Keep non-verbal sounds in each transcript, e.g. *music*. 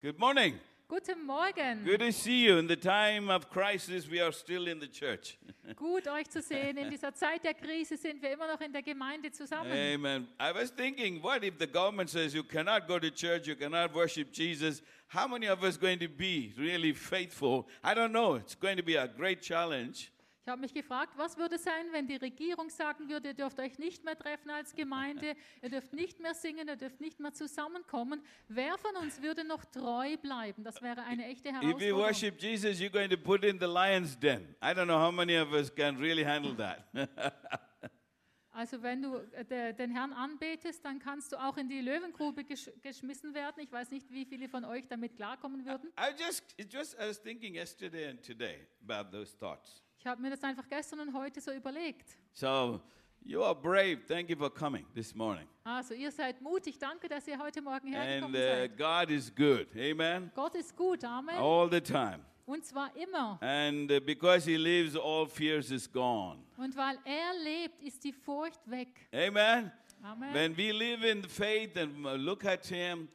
Good morning. Guten Morgen. Good to see you. In the time of crisis, we are still in the church. *laughs* Gut euch zu sehen. In dieser Zeit der Krise sind wir immer noch in der Gemeinde zusammen. Amen. I was thinking, what if the government says you cannot go to church, you cannot worship Jesus? How many of us going to be really faithful? I don't know. It's going to be a great challenge. Ich habe mich gefragt, was würde sein, wenn die Regierung sagen würde, ihr dürft euch nicht mehr treffen als Gemeinde, *laughs* ihr dürft nicht mehr singen, ihr dürft nicht mehr zusammenkommen. Wer von uns würde noch treu bleiben? Das wäre eine echte If you Herausforderung. worship Jesus, you're going to put in the lion's den. I don't know how many of us can really handle that. *laughs* Also wenn du äh, de- den Herrn anbetest, dann kannst du auch in die Löwengrube gesch geschmissen werden. Ich weiß nicht, wie viele von euch damit klarkommen würden. I just, just, I was thinking yesterday and today about those thoughts. Ich habe mir das einfach gestern und heute so überlegt. So you are brave. Thank you for coming this morning. Also ihr seid mutig. Danke, dass ihr heute Morgen And hergekommen uh, seid. God is good. Amen. Gott ist gut, Amen. All the time. Und zwar immer. And uh, because He lives, all fears is gone. Und weil er lebt, ist die Furcht weg. Amen. Amen. When we live in faith and uh, look at Him,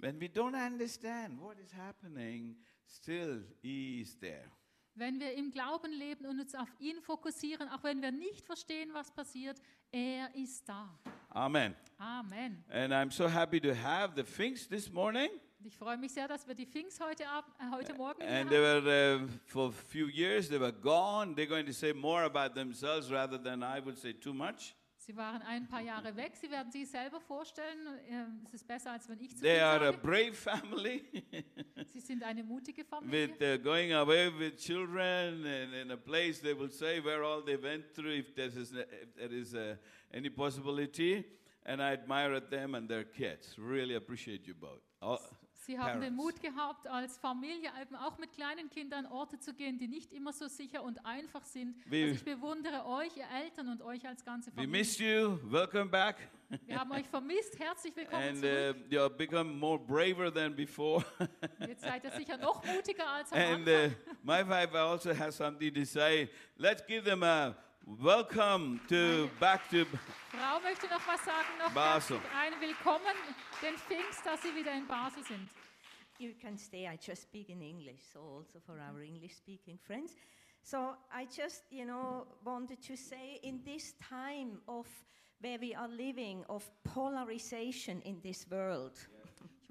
when we don't understand what is happening, still He is there. Wenn wir im Glauben leben und uns auf ihn fokussieren, auch wenn wir nicht verstehen, was passiert, er ist da. Amen. Amen. And I'm so happy to have the Finks this morning. Und ich freue mich sehr, dass wir die Pfingst heute, Ab äh, heute Morgen hier And they haben. were, uh, for a few years, they were gone. They're going to say more about themselves rather than I would say too much. Sie waren ein paar Jahre weg. Sie werden sich selber vorstellen. ähm, Es ist besser, als wenn ich zu They are a sage. brave family *laughs* Sie sind eine mutige Familie. with uh, going away with children and in a place they will say where all they went through if there is, if there is uh, any possibility. And I admire them and their kids. Really appreciate you both. All- Sie haben den Parents. Mut gehabt, als Familie eben auch mit kleinen Kindern an Orte zu gehen, die nicht immer so sicher und einfach sind. Wir- Also ich bewundere euch, ihr Eltern und euch als ganze we Familie. missed you. Welcome back. Wir haben euch vermisst. Herzlich *laughs* willkommen And zurück. uh, you have become more braver than before. *laughs* Jetzt seid ihr sicher noch mutiger als am And Anfang. uh, my wife also has something to say. Let's give them a welcome to back to. Frau möchte noch was sagen. Noch Basel. herzlich ein Willkommen den Pfingst, dass sie wieder in Basel sind. You can stay. I just speak in English, so also for our English speaking friends. So I just, you know, wanted to say in this time of where we are living, of polarization in this world, Ich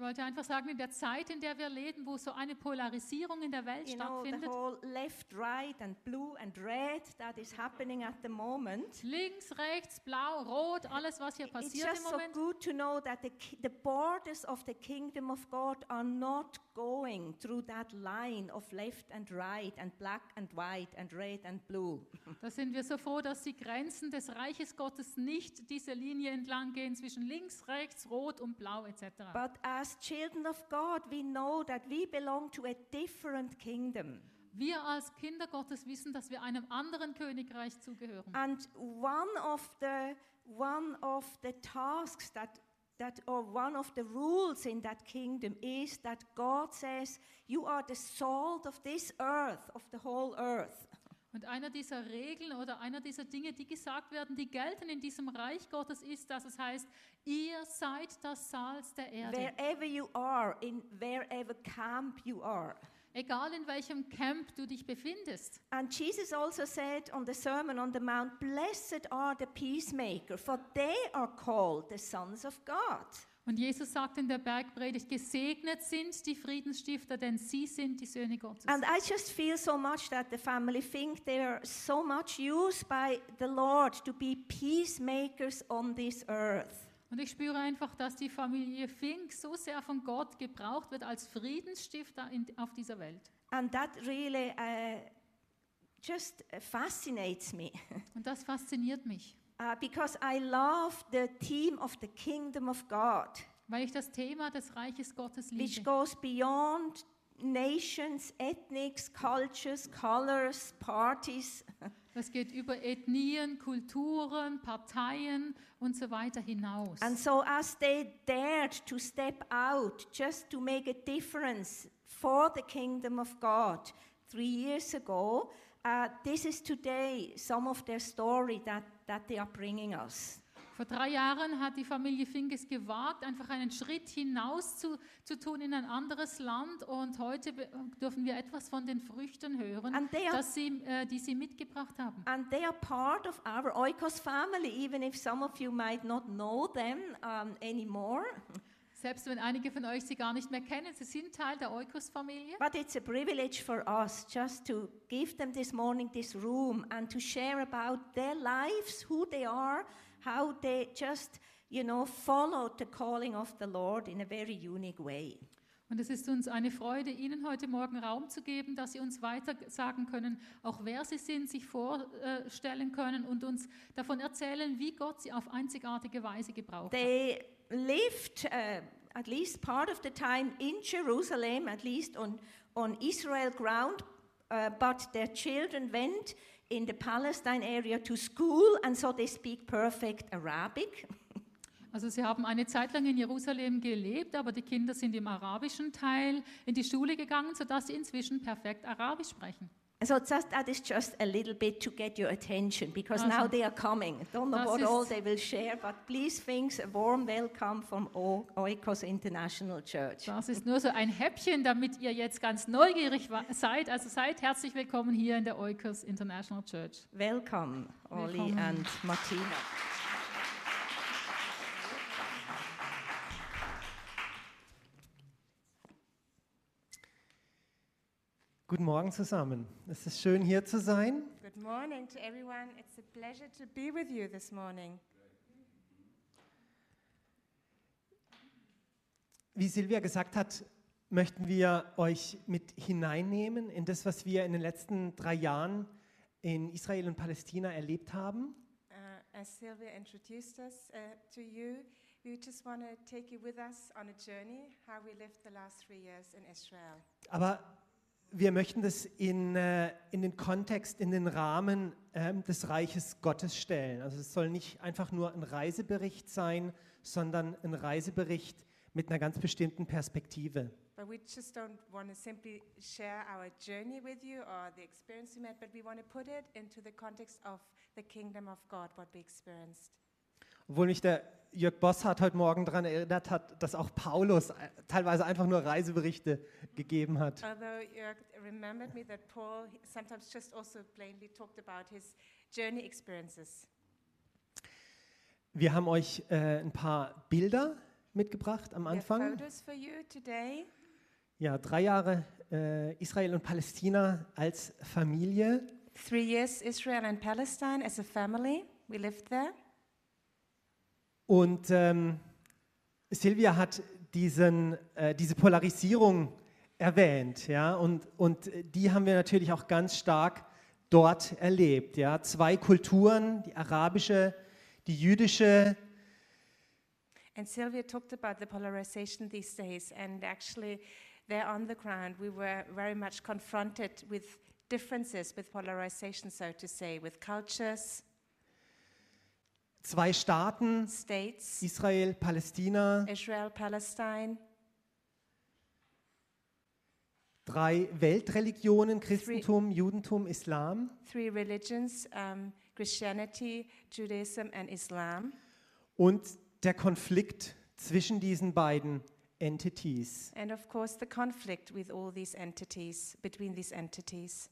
wollte einfach sagen, in der Zeit, in der wir leben, wo so eine Polarisierung in der Welt you know, stattfindet, whole left, right, and blue and red that is happening at the moment. links, rechts, blau, rot, alles, was hier It's passiert im just so Moment, good to know that the, the borders of the kingdom of God are not going through that line of left and right and black and white and red and blue. *laughs* da sind wir so froh, dass die Grenzen des Reiches Gottes nicht diese Linie entlang gehen zwischen links, rechts, rot und blau etc. But as children of God, we know that we belong to a different kingdom. Wir als Kinder Gottes wissen, dass wir einem anderen Königreich zugehören. And one of the one of the tasks that that or one of the rules in that kingdom is that God says you are the salt of this earth, of the whole earth. Und einer dieser Regeln oder einer dieser Dinge, die gesagt werden, die gelten in diesem Reich Gottes, ist, dass es heißt, ihr seid das Salz der Erde. Wherever you are, in wherever camp you are. Egal in welchem Camp du dich befindest. And Jesus also said on the Sermon on the Mount, Blessed are the peacemaker, for they are called the sons of God. Und Jesus sagt in der Bergpredigt, gesegnet sind die Friedensstifter, denn sie sind die Söhne Gottes. And I just feel so much that the family think they are so much used by the Lord to be peacemakers on this earth. Und ich spüre einfach, dass die Familie Fink so sehr von Gott gebraucht wird als Friedensstifter in, auf dieser Welt. And that really uh, just fascinates me Und das fasziniert mich, uh, because I love the theme of the kingdom of God, weil ich das Thema des Reiches Gottes which liebe. goes beyond nations, ethnics, cultures, colors, parties. *laughs* Das geht über Ethnien, Kulturen, Parteien und so weiter hinaus. And so, as they dared to step out just to make a difference for the kingdom of God three years ago, uh, this is today some of their story that, that they are bringing us. Vor drei Jahren hat die Familie Finkes gewagt, einfach einen Schritt hinaus zu, zu tun in ein anderes Land. Und heute dürfen wir etwas von den Früchten hören, are- dass sie, äh, die sie mitgebracht haben. And they are part of our Oikos family, even if some of you might not know them um, anymore. Selbst wenn einige von euch sie gar nicht mehr kennen, sie sind Teil der Eukos-Familie. But it's a privilege for us just to give them this morning this room and to share about their lives, who they are, how they just, you know, followed the calling of the Lord in a very unique way. Und es ist uns eine Freude, Ihnen heute Morgen Raum zu geben, dass Sie uns weiter sagen können, auch wer Sie sind, sich vorstellen können und uns davon erzählen, wie Gott Sie auf einzigartige Weise gebraucht hat. They lived uh, at least part of the time in Jerusalem, at least on, on Israel ground, uh, but their children went in the Palestine area to school, and so they speak perfect Arabic. Also Sie haben eine Zeit lang in Jerusalem gelebt, aber die Kinder sind im arabischen Teil in die Schule gegangen, sodass sie inzwischen perfekt Arabisch sprechen. So just, that is just a little bit to get your attention because Also, now they are coming. Don't know das what all they will share, but please think a warm welcome from O- Oikos International Church. Das ist nur so ein Häppchen, damit ihr jetzt ganz neugierig seid. Also seid herzlich willkommen hier in der Eukos International Church. Welcome, Oli and Martina. Guten Morgen zusammen. Es ist schön hier zu sein. Good morning to everyone. It's a pleasure to be with you this morning. Wie Silvia gesagt hat, möchten wir euch mit hineinnehmen in das, was wir in den letzten drei Jahren in Israel und Palästina erlebt haben. Uh, as Sylvia introduced us uh, to you, we just want to take you with us on a journey how we lived the last three years in Israel. Aber wir möchten das in, äh, in den Kontext, in den Rahmen ähm, des Reiches Gottes stellen. Also es soll nicht einfach nur ein Reisebericht sein, sondern ein Reisebericht mit einer ganz bestimmten Perspektive. But we just don't want to simply share our journey with you or the experience we met, but we want to put it into the context of the kingdom of God, what we experienced. Obwohl mich der Jörg Bosshardt heute Morgen daran erinnert hat, dass auch Paulus äh, teilweise einfach nur Reiseberichte gegeben hat. Also. Wir haben euch äh, ein paar Bilder mitgebracht am Anfang. Ja, drei Jahre äh, Israel und Palästina als Familie. Three years Israel and Palestine as a family. We lived there. Und ähm, Silvia hat diesen, äh, diese Polarisierung erwähnt, ja, und, und die haben wir natürlich auch ganz stark dort erlebt, ja. Zwei Kulturen, die arabische, die jüdische, And Sylvia talked about the polarization these days. And actually, there on the ground, we were very much confronted with differences, with polarization, so to say, with cultures, zwei Staaten, states, Israel, Palästina, Israel, Palestine, drei Weltreligionen, Christentum, Judentum, Islam. three religions um, Christianity, Judaism, and Islam. und der Konflikt zwischen diesen beiden Entities. And of course, the conflict with all these entities, between these entities.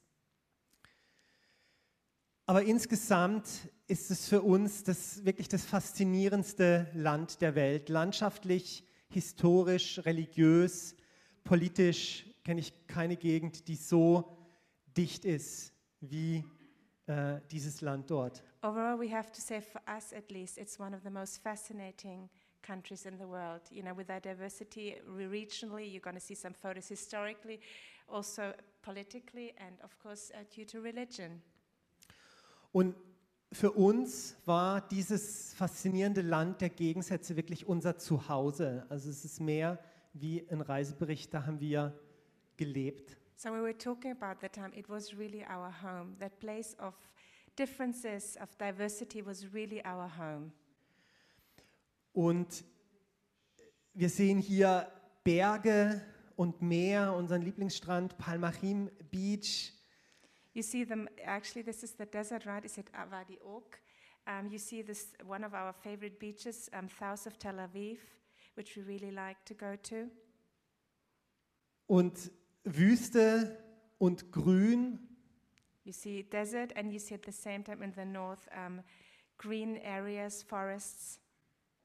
Aber insgesamt ist es für uns das wirklich das faszinierendste Land der Welt. Landschaftlich, historisch, religiös, politisch kenne ich keine Gegend, die so dicht ist wie äh, dieses Land dort. Overall, we have to say, for us at least, it's one of the most fascinating countries in the world. You know, with that diversity re- regionally, you're going to see some photos historically, also politically, and of course, uh, due to religion. Und für uns war dieses faszinierende Land der Gegensätze wirklich unser Zuhause. Also es ist mehr wie ein Reisebericht, da haben wir gelebt. So, we were talking about the time, it was really our home. That place of differences, of diversity, was really our home. Und wir sehen hier Berge und Meer, unseren Lieblingsstrand, Palmachim Beach. You see them, actually, this is the desert, right? Is it Avadi Oak? Um, you see this one of our favorite beaches, um, south of Tel Aviv, which we really like to go to. Und Wüste und Grün You see desert, and you see at the same time in the north um, green areas, forests.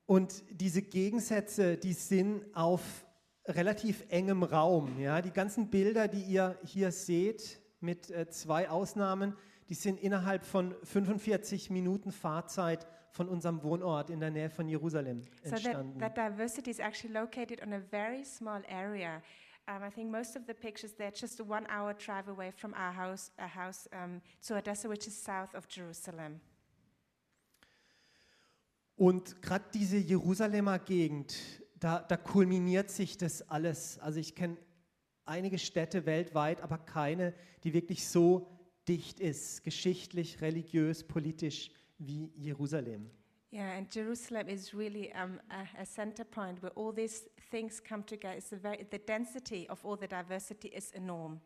Und diese Gegensätze, die sind auf relativ engem Raum. Ja? Die ganzen Bilder, die ihr hier seht, mit äh, zwei Ausnahmen, die sind innerhalb von 45 Minuten Fahrzeit von unserem Wohnort in der Nähe von Jerusalem So that, entstanden. that diversity is actually located on a very small area. Um, I think most of the pictures they're just a one-hour drive away from our house, a house um, to Odessa, which is south of Jerusalem. Und gerade diese Jerusalemer Gegend, da, da kulminiert sich das alles. Also ich kenne einige Städte weltweit, aber keine, die wirklich so dicht ist, geschichtlich, religiös, politisch wie Jerusalem. Yeah, and Jerusalem is really um, a, a center point where all these things come together. It's a very, the density of all the diversity is enormous.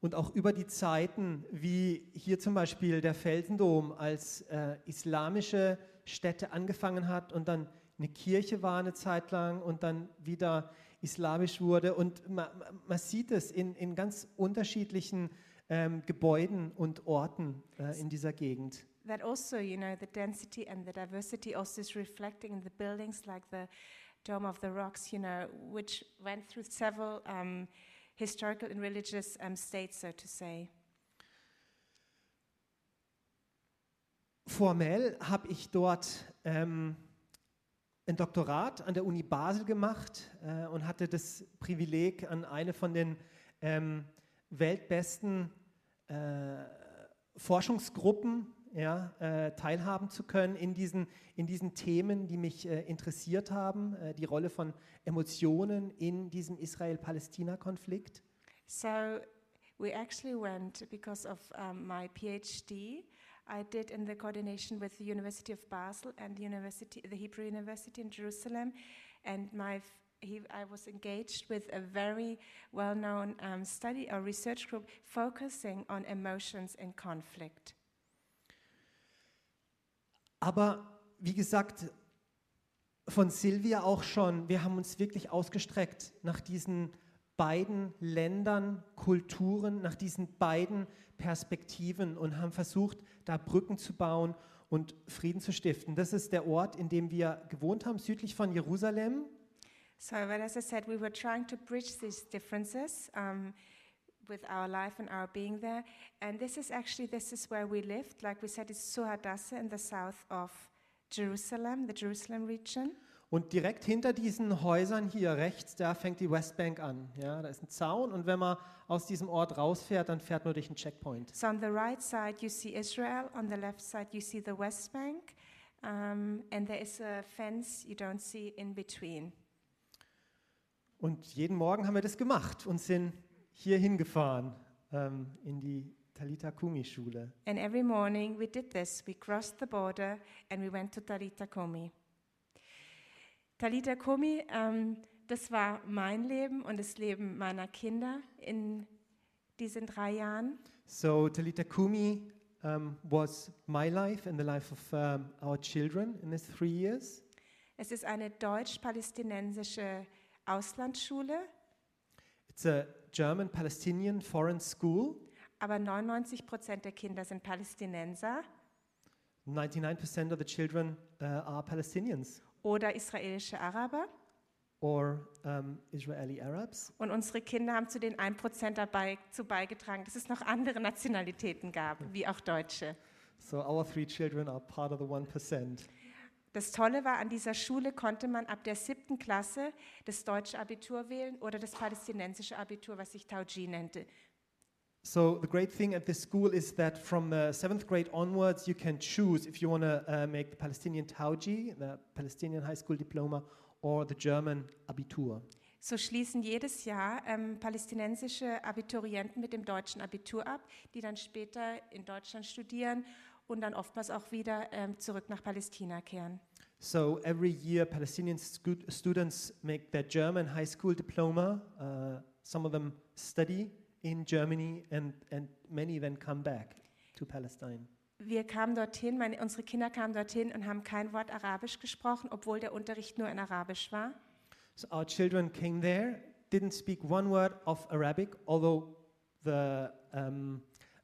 Und auch über die Zeiten, wie hier zum Beispiel der Felsendom als äh, islamische Stätte angefangen hat und dann eine Kirche war eine Zeit lang und dann wieder islamisch wurde. Und man, man sieht es in, in ganz unterschiedlichen ähm, Gebäuden und Orten äh, in dieser Gegend. That also, you know, the density and the diversity also is reflecting in the buildings like the Dome of the Rocks, you know, which went through several um, historical and religious um, states, so to say. Formell habe ich dort ähm, ein Doktorat an der Uni Basel gemacht äh, und hatte das Privileg, an eine von den ähm, weltbesten äh, Forschungsgruppen ja, äh, teilhaben zu können in diesen, in diesen Themen, die mich äh, interessiert haben, äh, die Rolle von Emotionen in diesem Israel-Palästina-Konflikt. So we actually went because of um, my PhD. I did in the coordination with the University of Basel and the University, the Hebrew University in Jerusalem, and my he, I was engaged with a very well-known um, study or research group focusing on emotions in conflict. Aber wie gesagt, von Silvia auch schon, wir haben uns wirklich ausgestreckt nach diesen beiden Ländern, Kulturen, nach diesen beiden Perspektiven und haben versucht, da Brücken zu bauen und Frieden zu stiften. Das ist der Ort, in dem wir gewohnt haben, südlich von Jerusalem. So, but as I said, we were trying to bridge these differences um, with our life and our being there. And this is actually this is where we lived. Like we said, it's Suhadasse in the south of Jerusalem, the Jerusalem region. Und direkt hinter diesen Häusern hier rechts, da fängt die Westbank an. Ja, da ist ein Zaun und wenn man aus diesem Ort rausfährt, dann fährt man durch einen Checkpoint. So on the right side you see Israel, on the left side you see the West Bank, um, and there is a fence you don't see in between. Und jeden Morgen haben wir das gemacht und sind hier hingefahren ähm, in die Talita Kumi Schule. And every morning we did this. We crossed the border and we went to Talita Komi. Talita Komi, ähm, das war mein Leben und das Leben meiner Kinder in diesen drei Jahren. So Talita Kumi um, was my life and the life of um, our children in these three years. Es ist eine deutsch-palästinensische Auslandsschule, It's a German-Palestinian foreign school. aber 99 Prozent der Kinder sind Palästinenser 99% of the children uh, are Palestinians oder israelische Araber. or um, Israeli Arabs. Und unsere Kinder haben zu den 1% dabei zu beigetragen, dass es noch andere Nationalitäten gab, wie auch Deutsche. So our three children are part of the 1%. Das Tolle war, an dieser Schule konnte man ab der siebten Klasse das deutsche Abitur wählen oder das palästinensische Abitur, was sich Tauji nannte. So the great thing at this school is that from the seventh grade onwards, you can choose if you want to uh, make the Palestinian Tauji, the Palestinian high school diploma, or the German Abitur. So schließen jedes Jahr ähm, palästinensische Abiturienten mit dem deutschen Abitur ab, die dann später in Deutschland studieren und dann oftmals auch wieder ähm, zurück nach Palästina kehren. So every year, Palestinian students make their German high school diploma. Uh, some of them study in Germany, and, and many then come back to Palestine. wir kamen dorthin, meine, unsere Kinder kamen dorthin und haben kein Wort Arabisch gesprochen, obwohl der Unterricht nur in Arabisch war. So our children came there, didn't speak one word of Arabic, although the, um,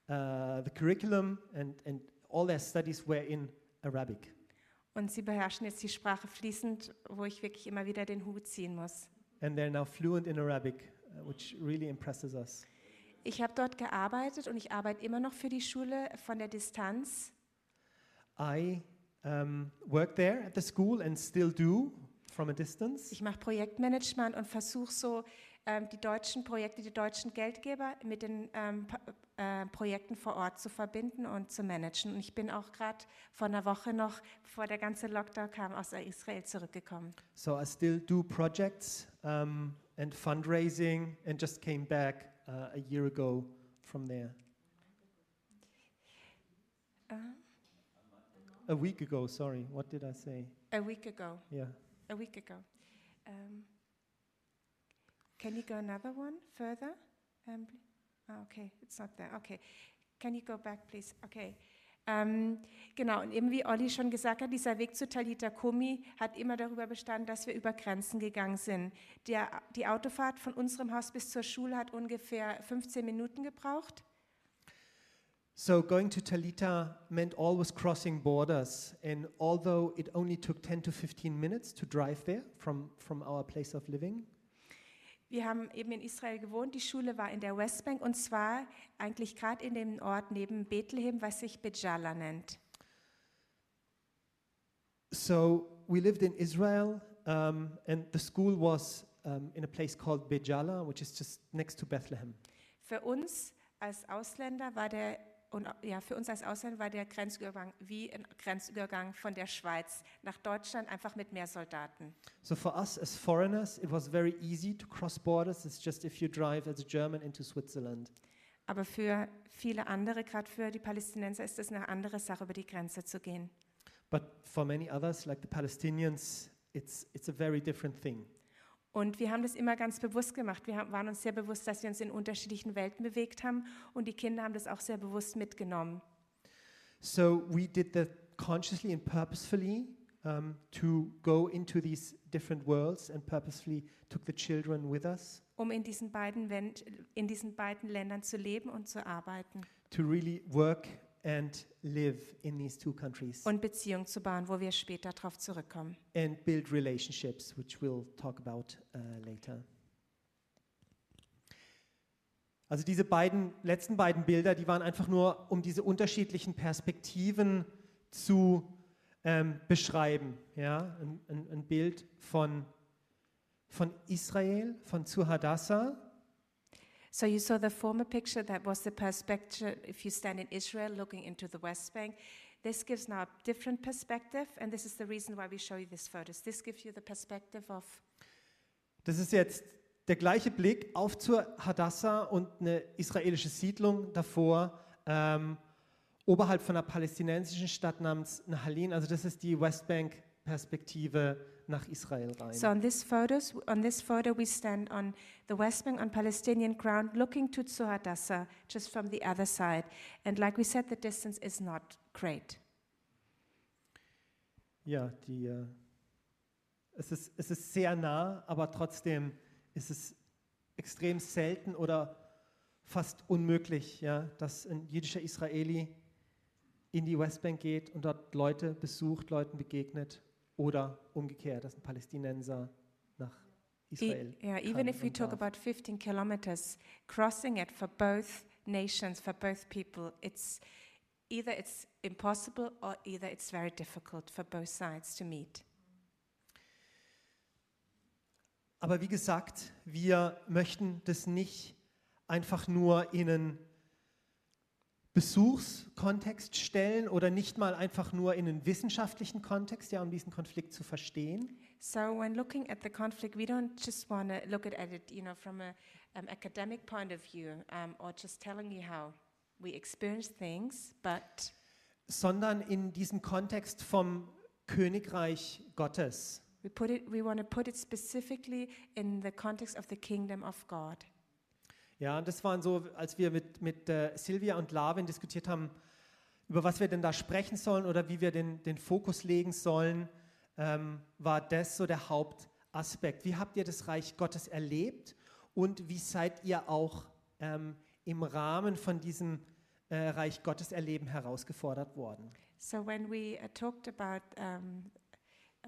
uh, the curriculum and, and all their studies were in Arabic. Und sie beherrschen jetzt die Sprache fließend, wo ich wirklich immer wieder den Hut ziehen muss. And they're now fluent in Arabic, uh, which really impresses us. Ich habe dort gearbeitet und ich arbeite immer noch für die Schule von der Distanz. I um, work there at the school and still do from a distance. Ich mache Projektmanagement und versuche so ähm, die deutschen Projekte, die deutschen Geldgeber mit den ähm, äh, Projekten vor Ort zu verbinden und zu managen. Und ich bin auch gerade vor einer Woche noch, bevor der ganze Lockdown kam, aus Israel zurückgekommen. So I still do projects um, and fundraising and just came back uh, a year ago from there. A week ago, sorry. What did I say? A week ago. Yeah. A week ago. Um, can you go another one further? Um, ah, okay, it's not there. Okay. Can you go back, please? Okay. Ähm, genau, und eben wie Olli schon gesagt hat, dieser Weg zu Talita Kumi hat immer darüber bestanden, dass wir über Grenzen gegangen sind. Der, die Autofahrt von unserem Haus bis zur Schule hat ungefähr 15 Minuten gebraucht. So going to Talita meant always crossing borders. And although it only took 10 to 15 minutes to drive there from, from our place of living, Wir haben eben in Israel gewohnt. Die Schule war in der Westbank und zwar eigentlich gerade in dem Ort neben Bethlehem, was sich Bejala nennt. So we lived in Israel, um, and the school was um, in a place called Bejala, which is just next to Bethlehem. Für uns als Ausländer war der und ja, für uns als Ausländer war der Grenzübergang wie ein Grenzübergang von der Schweiz nach Deutschland einfach mit mehr Soldaten. So for us as foreigners, it was very easy to cross borders. It's just if you drive as a German into Switzerland. Aber für viele andere, gerade für die Palästinenser, ist es eine andere Sache, über die Grenze zu gehen. But for many others, like the Palestinians, it's, it's a very different thing. Und wir haben das immer ganz bewusst gemacht. Wir waren uns sehr bewusst, dass wir uns in unterschiedlichen Welten bewegt haben und die Kinder haben das auch sehr bewusst mitgenommen. So we did that consciously and purposefully um, to go into these different worlds and purposefully took the children with us um in diesen beiden, Wen- in diesen beiden Ländern zu leben und zu arbeiten to really work and live in these two countries und Beziehungen zu bauen, wo wir später darauf zurückkommen. and build relationships, which we'll talk about uh, later. Also diese beiden letzten beiden Bilder, die waren einfach nur, um diese unterschiedlichen Perspektiven zu ähm, beschreiben. Ja? Ein, ein, ein Bild von, von Israel, von zu Hadassah So you saw the former picture that was the perspective if you stand in Israel looking into the West Bank. This gives now a different perspective, and this is the reason why we show you these photos. This gives you the perspective of Das ist jetzt der gleiche Blick auf zur Hadassah und eine israelische Siedlung davor, ähm, oberhalb von einer palästinensischen Stadt namens Nahalin. Also das ist die Westbank-Perspektive nach Israel rein. So on this photos, on this photo, we stand on the West Bank on Palestinian ground, looking to Tzuhadassa, just from the other side. And like we said, the distance is not great. ja, die, äh, es, ist, es ist sehr nah, aber trotzdem ist es extrem selten oder fast unmöglich, ja, dass ein jüdischer Israeli in die Westbank geht und dort Leute besucht, Leuten begegnet oder umgekehrt, dass ein Palästinenser nach Israel. E- yeah, even if we talk darf. about 15 kilometers, crossing it for both nations, for both people, it's either it's impossible or either it's very difficult for both sides to meet. Aber wie gesagt, wir möchten das nicht einfach nur in einen Besuchskontext stellen oder nicht mal einfach nur in einen wissenschaftlichen Kontext, ja, um diesen Konflikt zu verstehen, So when looking at the conflict, we don't just want to look at it, you know, from a um, academic point of view, um, or just telling you how we experience things, but sondern in diesem Kontext vom Königreich Gottes. we put it, we want to put it specifically in the context of the kingdom of God. Ja, und das waren so, als wir mit, mit äh, Silvia und Lavin diskutiert haben, über was wir denn da sprechen sollen oder wie wir den, den Fokus legen sollen, ähm, war das so der Hauptaspekt. Wie habt ihr das Reich Gottes erlebt und wie seid ihr auch ähm, im Rahmen von diesem äh, Reich Gottes erleben herausgefordert worden? So when we uh, talked about um,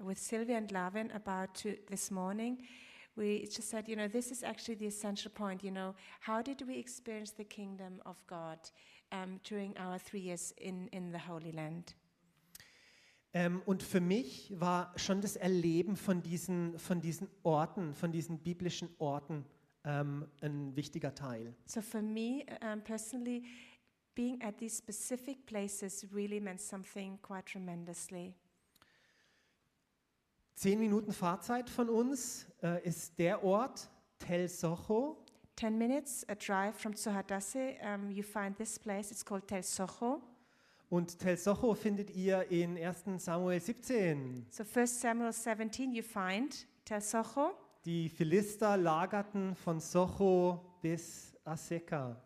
with Sylvia and Lavin about to, this morning, we just said, you know, this is actually the essential point. You know, how did we experience the kingdom of God um, during our three years in in the Holy Land? Ähm, und für mich war schon das Erleben von diesen, von diesen Orten, von diesen biblischen Orten ähm, ein wichtiger Teil. So for me um, personally, being at these specific places really meant something quite tremendously. Zehn Minuten Fahrzeit von uns äh, ist der Ort Tel Socho. 10 minutes, a drive from Tsohadase, um, you find this place. It's called Tel Socho. Und Tel Socho findet ihr in 1. Samuel 17. So 1 Samuel 17, you find Tel Socho. Die Philister lagerten von Socho bis Aseka.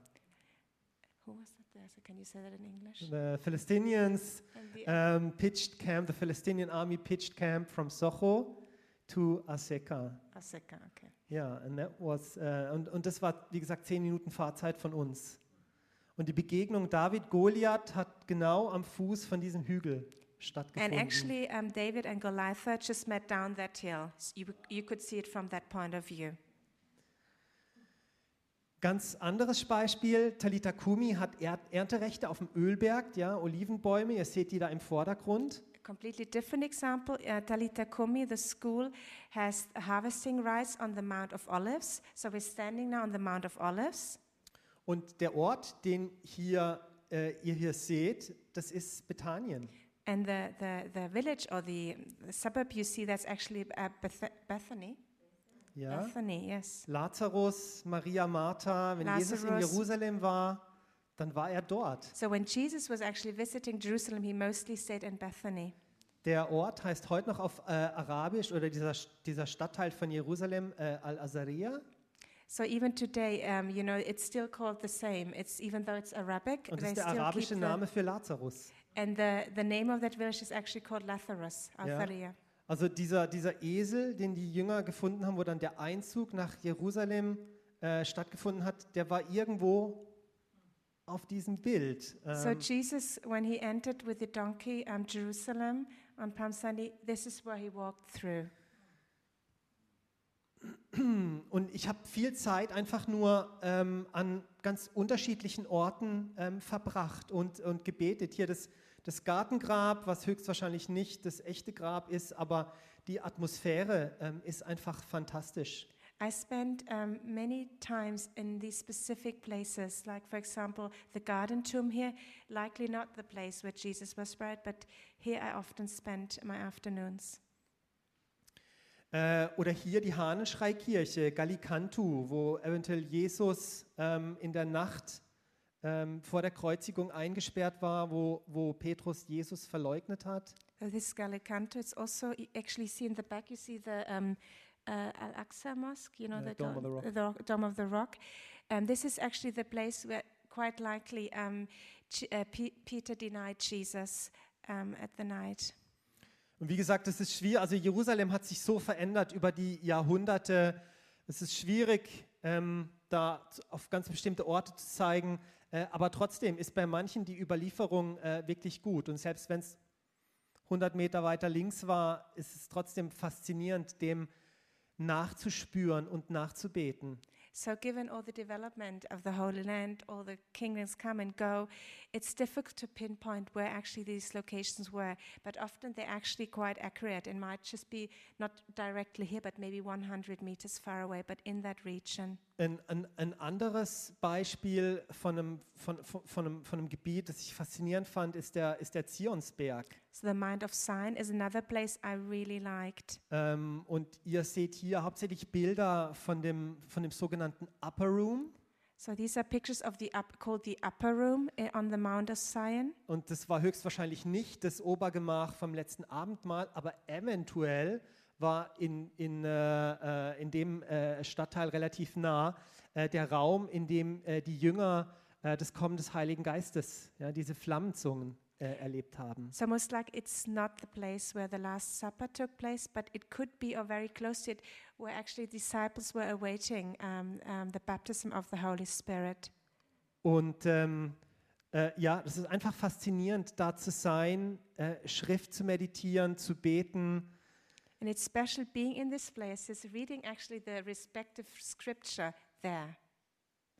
Who was? So can you say that in English? The Philistinians And the- um, pitched camp, the Philistinian army pitched camp from Socho to Aseka. Aseka, okay. Ja, and that was, äh, und, und das war, wie gesagt, zehn Minuten Fahrzeit von uns. Und die Begegnung David-Goliath hat genau am Fuß von diesem Hügel And stattgefunden. actually, um, David and Goliath just met down that hill. You, you could see it from that point of view. Ganz anderes Beispiel, Talita Kumi hat er Ernterechte auf dem Ölberg, ja, Olivenbäume, ihr seht die da im Vordergrund. A completely different example. Uh, Talita Kumi, the school, has harvesting rights on the Mount of Olives. So we're standing now on the Mount of Olives. Und der Ort, den hier, äh, ihr hier seht, das ist Bethanien. And the, the, the village or the, the suburb you see, that's actually uh, Beth- Bethany. Ja. Bethany, yes. Lazarus, Maria, Martha, wenn Jesus in Lazarus. Jerusalem war, dann war er dort. So when Jesus was actually visiting Jerusalem, he mostly stayed in Bethany. Der Ort heißt heute noch auf äh, Arabisch oder dieser, dieser Stadtteil von Jerusalem äh, Al-Azariah. So even today, um, you know, it's still called the same. It's even though it's Arabic, Und das ist der arabische the, Name für Lazarus. and the, the name of that village is actually called Lazarus, Altharia. Also dieser, dieser Esel, den die Jünger gefunden haben, wo dann der Einzug nach Jerusalem äh, stattgefunden hat, der war irgendwo auf diesem Bild. So Ähm, Jesus, when he entered with the donkey um, Jerusalem on Palm Sunday, this is where he walked through. *clears throat* und ich habe viel Zeit einfach nur ähm, an ganz unterschiedlichen Orten ähm, verbracht und, und gebetet. Hier das, das Gartengrab, was höchstwahrscheinlich nicht das echte Grab ist, aber die Atmosphäre ähm, ist einfach fantastisch. I spent um, many times in these specific places, like, for example, the garden tomb here, likely not the place where Jesus was buried, but here I often spent my afternoons. Äh, oder hier die Hahnenschreikirche, Gallicantu, wo eventuell Jesus ähm, in der Nacht ähm, vor der Kreuzigung eingesperrt war, wo, wo Petrus Jesus verleugnet hat. So this is Galicanto. It's also you actually see in the back. You see the um, uh, Al Aqsa Mosque. You know Yeah, the Dome of the Rock. the Dome of the Rock. And this is actually the place where, quite likely, um, Ch- uh, Pe- Peter denied Jesus um, at the night. Und wie gesagt, es ist schwierig, also Jerusalem hat sich so verändert über die Jahrhunderte. Es ist schwierig, ähm, da auf ganz bestimmte Orte zu zeigen, äh, aber trotzdem ist bei manchen die Überlieferung äh, wirklich gut. Und selbst wenn es 100 Meter weiter links war, ist es trotzdem faszinierend, dem nachzuspüren und nachzubeten. So, given all the development of the Holy Land, all the kingdoms come and go, it's difficult to pinpoint where actually these locations were. But often they're actually quite accurate and might just be not directly here, but maybe 100 meters far away, but in that region. Ein, ein, ein anderes Beispiel von einem, von, von, von, einem, von einem Gebiet, das ich faszinierend fand, ist der, ist der Zionsberg. So, the Mind of Zion is another place I really liked. Ähm, und ihr seht hier hauptsächlich Bilder von dem, von dem sogenannten Upper Room. So, these are pictures of the up, called the Upper Room eh, on the Mount of Zion. Und das war höchstwahrscheinlich nicht das Obergemach vom letzten Abendmahl, aber eventuell war in, in, äh, äh, in dem äh, Stadtteil relativ nah äh, der Raum, in dem äh, die Jünger äh, das Kommen des Heiligen Geistes, ja, diese Flammenzungen äh, erlebt haben. So most like it's not the place where the Last Supper took place, but it could be or very close to it, where actually disciples were awaiting um, um, the baptism of the Holy Spirit. Und ähm, äh, ja, das ist einfach faszinierend, da zu sein, äh, Schrift zu meditieren, zu beten. And it's special being in this place is reading actually the respective scripture there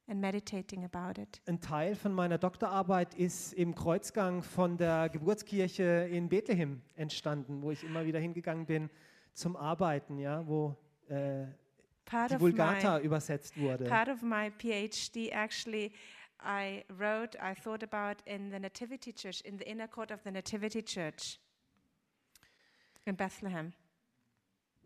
and meditating about it. Ein Teil von meiner Doktorarbeit ist im Kreuzgang von der Geburtskirche in Bethlehem entstanden, wo ich immer wieder hingegangen bin zum Arbeiten, ja, wo äh, die Vulgata my übersetzt wurde. part of my PhD actually I wrote I thought about in the Nativity Church in the inner court of the Nativity Church in Bethlehem.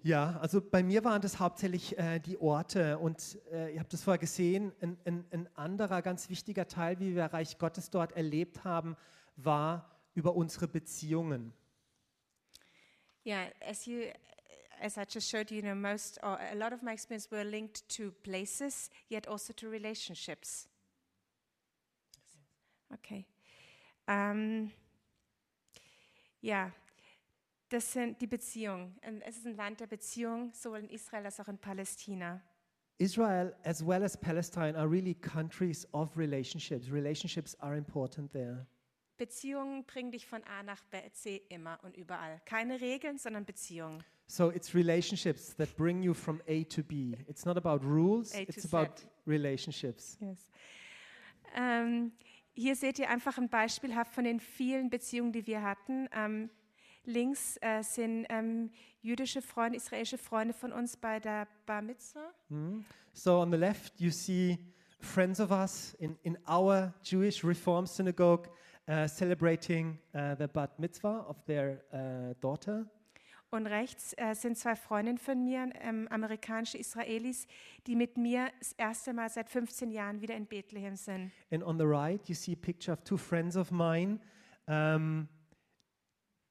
Ja, also bei mir waren das hauptsächlich äh, die Orte und äh, ihr habt es vorher gesehen, ein, ein, ein anderer ganz wichtiger Teil, wie wir Reich Gottes dort erlebt haben, war über unsere Beziehungen. Yeah, as you, as I just showed you, you know, most or a lot of my experience were linked to places, yet also to relationships. Okay. Um, ja, das sind die Beziehungen. Und Es ist ein Land der Beziehung, sowohl in Israel als auch in Palästina. Israel as well as Palestine are really countries of relationships. Relationships are important there. Beziehungen bringen dich von A nach B, C immer und überall. Keine Regeln, sondern Beziehungen. So it's relationships that bring you from A to B. It's not about rules, A it's about Z. relationships. Yes. Ähm, hier seht ihr einfach ein beispielhaft von den vielen Beziehungen, die wir hatten. Ähm, links äh, sind ähm, jüdische Freunde, israelische Freunde von uns bei der Bar Mitzvah. Mhm. So on the left, you see friends of us in, in our Jewish Reform Synagogue uh, celebrating uh, the bat mitzvah of their uh, daughter. Und rechts äh, sind zwei Freundinnen von mir, ähm, amerikanische Israelis, die mit mir das erste Mal seit 15 Jahren wieder in Bethlehem sind. And on the right, you see a picture of two friends of mine, um,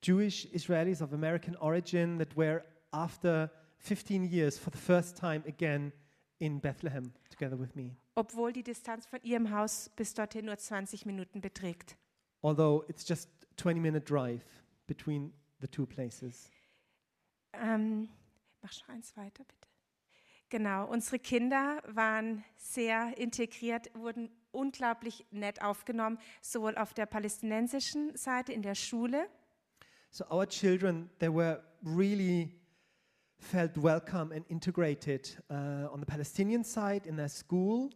Jewish Israelis of American origin, that were after 15 years for the first time again in Bethlehem together with me. Obwohl die Distanz von ihrem Haus bis dorthin nur 20 Minuten beträgt. Although it's just 20 minute drive between the two places. Ähm, mach schon eins weiter, bitte. Genau, unsere Kinder waren sehr integriert, wurden unglaublich nett aufgenommen, sowohl auf der palästinensischen Seite in der Schule, So our children, they were really felt welcome and integrated uh, on the Palestinian side in their school,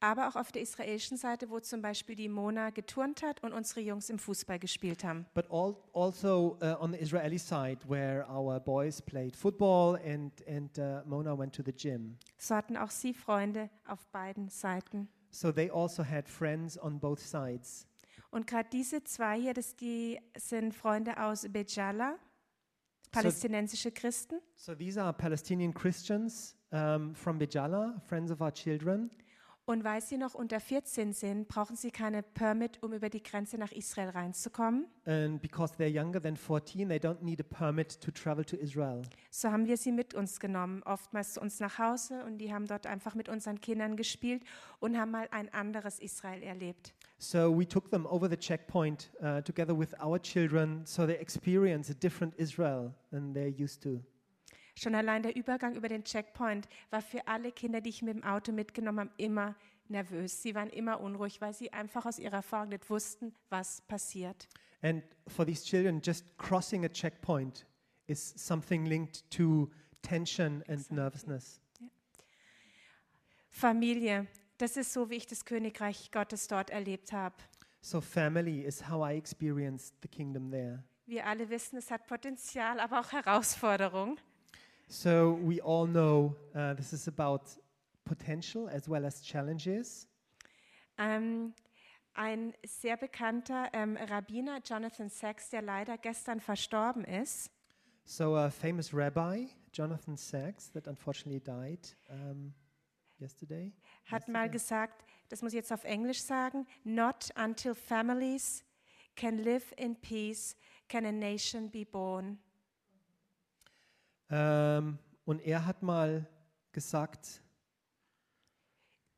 aber auch auf der israelischen Seite, wo zum Beispiel die Mona geturnt hat und unsere Jungs im Fußball gespielt haben. but all, also uh, on the Israeli side where our boys played football and, and uh, Mona went to the gym. So hatten auch sie Freunde auf beiden Seiten. So they also had friends on both sides. Und gerade diese zwei hier, das die sind Freunde aus Bejala, palästinensische Christen. So these are Palestinian Christians um, from Bijala, friends of our children. Und weil sie noch unter 14 sind, brauchen sie keine Permit, um über die Grenze nach Israel reinzukommen. And because they're younger than 14, they don't need a permit to travel to Israel. So haben wir sie mit uns genommen, oftmals zu uns nach Hause und die haben dort einfach mit unseren Kindern gespielt und haben mal ein anderes Israel erlebt. So we took them over the checkpoint uh, together with our children, so they experience a different Israel than they're used to. Schon allein der Übergang über den Checkpoint war für alle Kinder, die ich mit dem Auto mitgenommen habe, immer nervös. Sie waren immer unruhig, weil sie einfach aus ihrer Erfahrung nicht wussten, was passiert. And for these children, just crossing a checkpoint is something linked to tension and nervousness. Familie, das ist so, wie ich das Königreich Gottes dort erlebt habe. So family is how I experienced the kingdom there. Wir alle wissen, es hat Potenzial, aber auch Herausforderung. So we all know uh, this is about potential as well as challenges. Ähm, ein sehr bekannter ähm, Rabbiner, Jonathan Sachs, der leider gestern verstorben ist, So a famous rabbi, Jonathan Sachs, that unfortunately died um, yesterday. Hat mal gesagt, das muss ich jetzt auf Englisch sagen, not until families can live in peace can a nation be born. Ähm, und er hat mal gesagt,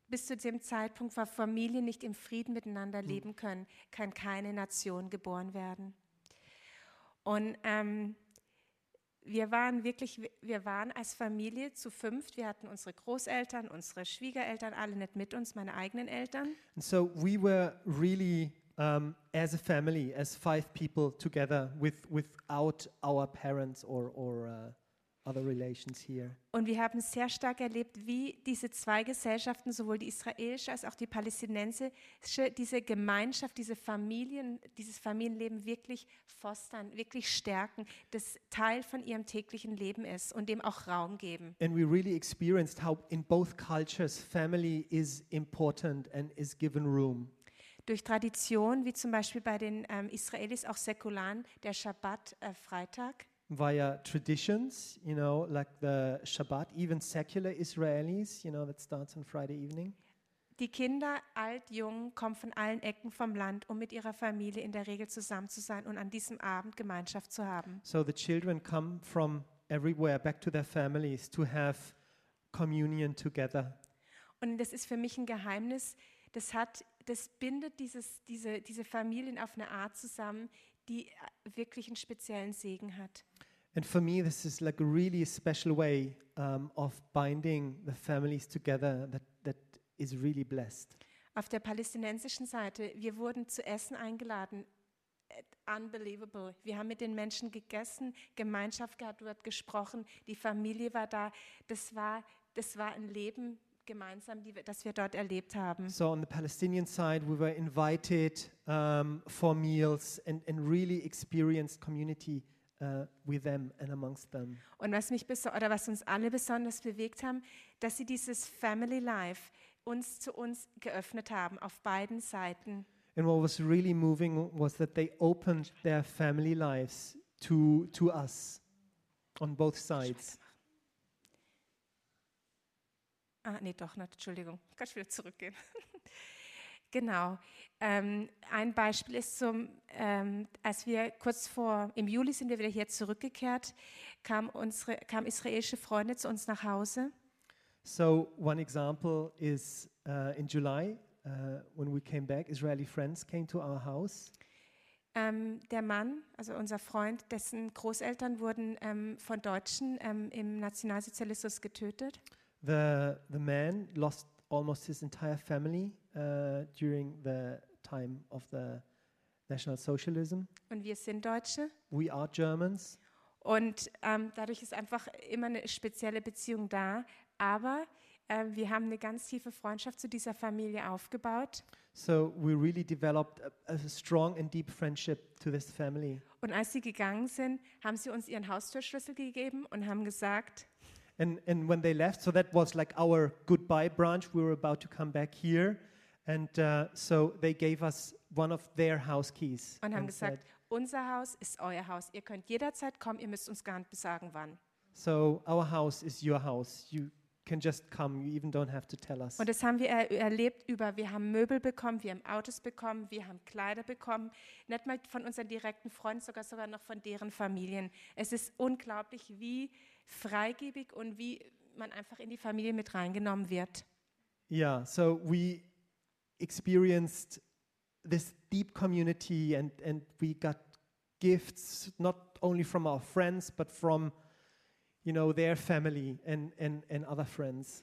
bis zu dem Zeitpunkt, wo Familien nicht im Frieden miteinander leben können, kann keine Nation geboren werden. Und ähm, wir waren wirklich, wir waren als Familie zu fünft. Wir hatten unsere Großeltern, unsere Schwiegereltern, alle nicht mit uns, meine eigenen Eltern. And so we were really, um, as a family, as five people together, with, without our parents or, or uh. Und wir haben sehr stark erlebt, wie diese zwei Gesellschaften, sowohl die israelische als auch die palästinensische, diese Gemeinschaft, diese Familien, dieses Familienleben wirklich fostern, wirklich stärken, das Teil von ihrem täglichen Leben ist und dem auch Raum geben. And we really experienced how, in both cultures, family is important and is given room. Durch Tradition, wie zum Beispiel bei den ähm, Israelis auch säkularen, der Schabbat äh, Freitag. Via traditions, you know, like the Shabbat, even secular Israelis, you know, that starts on Friday evening. Die Kinder, alt, jung, kommen von allen Ecken vom Land, um mit ihrer Familie in der Regel zusammen zu sein und an diesem Abend Gemeinschaft zu haben. So the children come from everywhere back to their families to have communion together. Und das ist für mich ein Geheimnis. Das hat, das bindet dieses, diese, diese Familien auf eine Art zusammen, die wirklich einen speziellen Segen hat. And for me, this is like a really special way um, of binding the families together that, that is really blessed. Auf der palästinensischen Seite, wir wurden zu Essen eingeladen. Unbelievable. Wir haben mit den Menschen gegessen, Gemeinschaft gehabt, dort gesprochen, die Familie war da. Das war, das war ein Leben gemeinsam, die das wir dort erlebt haben. So on the Palestinian side, we were invited um, for meals and, and really experienced community uh, with them and amongst them. Und was mich oder was uns alle besonders bewegt haben, dass sie dieses Family Life uns zu uns geöffnet haben auf beiden Seiten. And what was really moving was that they opened their family lives to, to us on both sides. Ah, nee, doch nicht, Entschuldigung. Kannst wieder zurückgehen. *laughs* genau. Ähm, ein Beispiel ist zum, ähm, als wir kurz vor, im Juli sind wir wieder hier zurückgekehrt, kam unsere, kamen israelische Freunde zu uns nach Hause. So one example is uh, in July, uh, when we came back, Israeli friends came to our house. Ähm, der Mann, also unser Freund, dessen Großeltern wurden ähm, von Deutschen ähm, im Nationalsozialismus getötet. The, the man lost almost his entire family uh, during the time of the National Socialism. Und wir sind Deutsche. We are Germans. Und ähm, dadurch ist einfach immer eine spezielle Beziehung da. Aber äh, wir haben eine ganz tiefe Freundschaft zu dieser Familie aufgebaut. So we really developed a, a strong and deep friendship to this family. Und als sie gegangen sind, haben sie uns ihren Haustürschlüssel gegeben und haben gesagt, And, and when they left, so that was like our goodbye branch. We were about to come back here. And uh, so they gave us one of their house keys. und haben gesagt, said, unser Haus ist euer Haus. Ihr könnt jederzeit kommen, ihr müsst uns gar nicht besagen, wann. so our house is your house. You can just come. You even don't have to tell us. Und das haben wir er erlebt über, wir haben Möbel bekommen, wir haben Autos bekommen, wir haben Kleider bekommen, nicht mal von unseren direkten Freunden, sogar sogar noch von deren Familien. Es ist unglaublich, wie freigebig und wie man einfach in die Familie mit reingenommen wird. Yeah, so we experienced this deep community and, and we got gifts not only from our friends but from you know their family and, and, and other friends.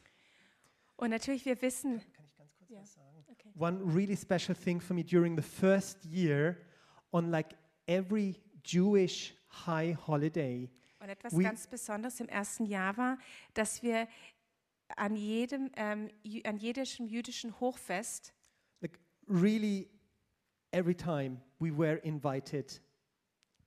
Und natürlich, wir wissen, Kann ich ganz kurz Ja. was sagen? Okay. One really special thing for me during the first year on like every Jewish high holiday und etwas We- ganz Besonderes im ersten Jahr war, dass wir an jedem, ähm, an jedem jüdischen Hochfest really every time we were invited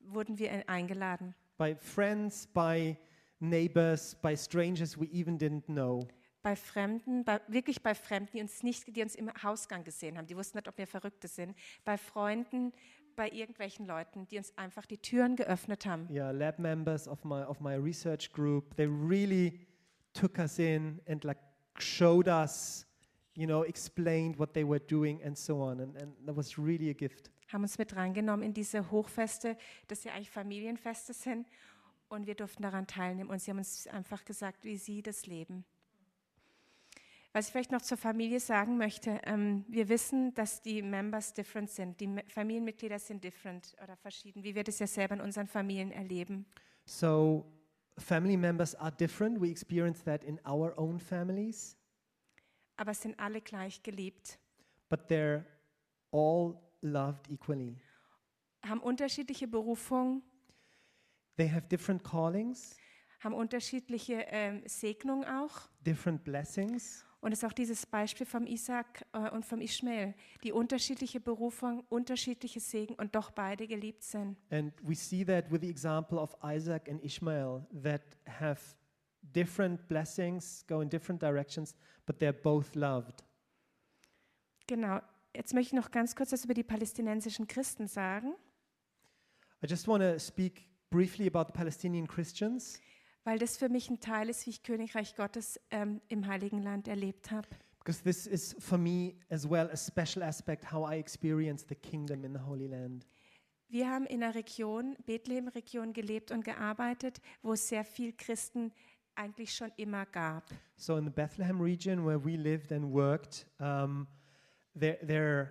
wurden wir eingeladen. by friends, by neighbors, by strangers we even didn't know. bei Fremden, bei, wirklich bei Fremden, die uns nicht, die uns im Hausgang gesehen haben, die wussten nicht, ob wir Verrückte sind, bei Freunden, bei irgendwelchen Leuten, die uns einfach die Türen geöffnet haben. Yeah, lab members of my of my research group, they really took us in and like showed us, you know, explained what they were doing and so on. And, and that was really a gift. Haben uns mit reingenommen in diese Hochfeste, dass ja eigentlich Familienfeste sind. Und wir durften daran teilnehmen. Und sie haben uns einfach gesagt, wie sie das leben. Was ich vielleicht noch zur Familie sagen möchte, ähm, wir wissen, dass die Members different sind. Die Familienmitglieder sind different oder verschieden, wie wir das ja selber in unseren Familien erleben. So, family members are different. We experience that in our own families, Aber sind alle gleich geliebt, but they're all loved equally. haben unterschiedliche Berufungen, They have different callings, haben unterschiedliche ähm, Segnungen auch. different blessings. Und es ist auch dieses Beispiel vom Isaac äh, und vom Ishmael, die unterschiedliche Berufung, unterschiedliche Segen und doch beide geliebt sind. And we see that with the example of Isaac and Ishmael that have different blessings, go in different directions, but they're both loved. Genau. Jetzt möchte ich noch ganz kurz was über die palästinensischen Christen sagen, I just want to speak briefly about the Palestinian Christians weil das für mich ein Teil ist, wie ich Königreich Gottes ähm, im Heiligen Land erlebt habe. because this is for me as well a special aspect how I experience the kingdom in the Holy Land. Wir haben in einer Region, Bethlehem-Region, gelebt und gearbeitet, wo es sehr viel Christen eigentlich schon immer gab. So in the Bethlehem region where we lived and worked, um, there, there are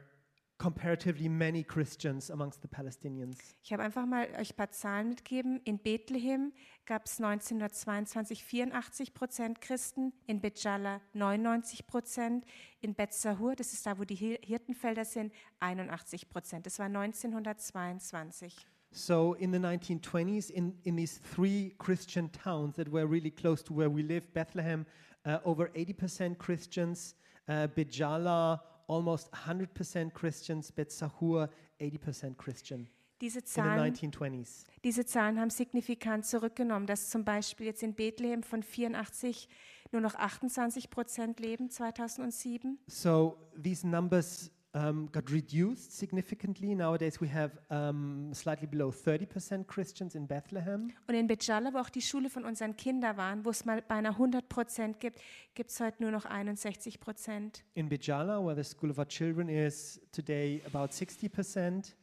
comparatively many Christians amongst the Palestinians. Ich habe einfach mal euch ein paar Zahlen mitgegeben. In Bethlehem gab es 1922 84 Prozent Christen, in Bejala 99 Prozent, in Bet Sahur, das ist da, wo die Hir- Hirtenfelder sind, 81 Prozent. Das war 1922. So in the 1920s, in, in these three Christian towns that were really close to where we live, Bethlehem, uh, over 80% Christians, uh, Bijala, almost 100% Christians, Bet Sahur, 80% Christian Diese in the Zahlen, 1920s. diese Zahlen haben signifikant zurückgenommen, dass zum Beispiel jetzt in Bethlehem von 84 nur noch 28 Prozent leben 2007. So these numbers um, got reduced significantly. Nowadays we have um, slightly below 30% Christians in Bethlehem. Und in Bejala, wo auch die Schule von unseren Kindern waren, wo es mal beinahe 100 Prozent gibt, gibt es heute nur noch 61 Prozent. In Bijala, where the school of our children is today about 60%.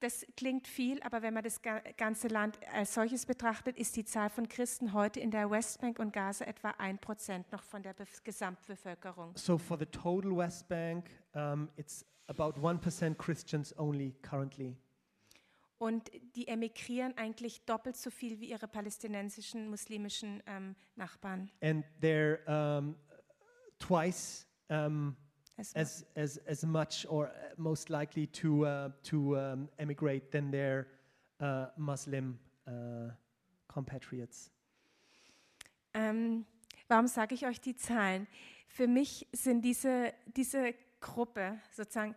Das klingt viel, aber wenn man das ga- ganze Land als solches betrachtet, ist die Zahl von Christen heute in der Westbank und Gaza etwa 1 Prozent noch von der Bef Gesamtbevölkerung. So for the total West Bank, um, it's about 1% Christians only currently. Und die emigrieren eigentlich doppelt so viel wie ihre palästinensischen muslimischen ähm, Nachbarn. And they're um, twice um, Es- as, as, as much or uh, most likely to, uh, to um, emigrate than their uh, Muslim uh, compatriots. Ähm, warum sage ich euch die Zahlen? Für mich sind diese, diese Gruppe sozusagen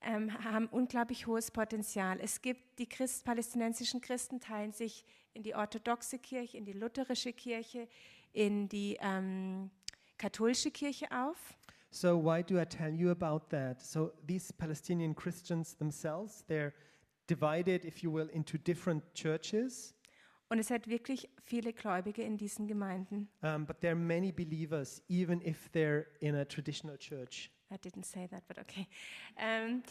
ähm, haben unglaublich hohes Potenzial. Es gibt die Christ, palästinensischen Christen teilen sich in die orthodoxe Kirche, in die lutherische Kirche, in die ähm, katholische Kirche auf. So why do I tell you about that? So these Palestinian Christians themselves, they're divided, if you will, into different churches. Und es hat wirklich viele Gläubige in diesen Gemeinden. Um, but there are many believers, even if they're in a traditional church. I didn't say that, but okay. Ähm,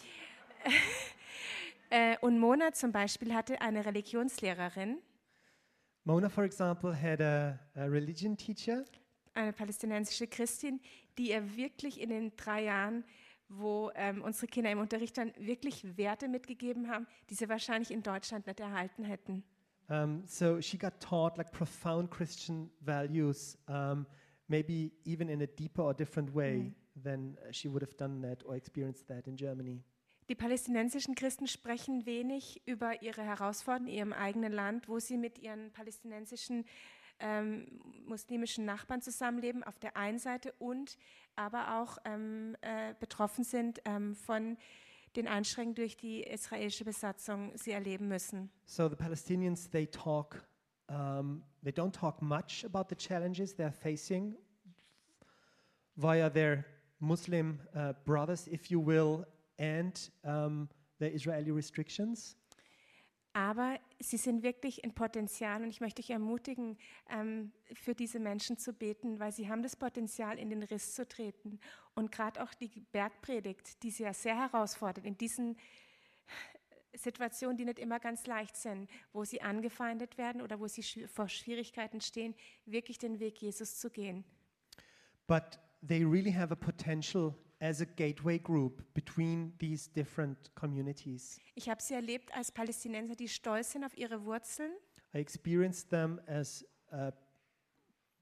*laughs* äh, und Mona zum Beispiel hatte eine Religionslehrerin, Mona, for example, had a, a religion teacher, eine palästinensische Christin, die ihr wirklich in den drei Jahren, wo ähm, unsere Kinder im Unterricht waren, wirklich Werte mitgegeben haben, die sie wahrscheinlich in Deutschland nicht erhalten hätten. um, so she got taught like profound Christian values, um, maybe even in a deeper or different way than uh, she would have done that or experienced that in Germany. Die palästinensischen Christen sprechen wenig über ihre Herausforderungen in ihrem eigenen Land, wo sie mit ihren palästinensischen ähm, muslimischen Nachbarn zusammenleben, auf der einen Seite und aber auch ähm, äh, betroffen sind ähm, von den Einschränkungen durch die israelische Besatzung sie erleben müssen. So the Palestinians, they talk, um, they don't talk much about the challenges they're facing via their Muslim uh, brothers, if you will, and um, the Israeli restrictions. Aber sie sind wirklich ein Potenzial und ich möchte euch ermutigen, ähm, für diese Menschen zu beten, weil sie haben das Potenzial, in den Riss zu treten. Und gerade auch die Bergpredigt, die sie ja sehr herausfordert, in diesen Situationen, die nicht immer ganz leicht sind, wo sie angefeindet werden oder wo sie vor Schwierigkeiten stehen, wirklich den Weg Jesus zu gehen. but they really have a potential as a gateway group between these different communities. Ich habe sie erlebt als Palästinenser, die stolz sind auf ihre Wurzeln. I experienced them as uh,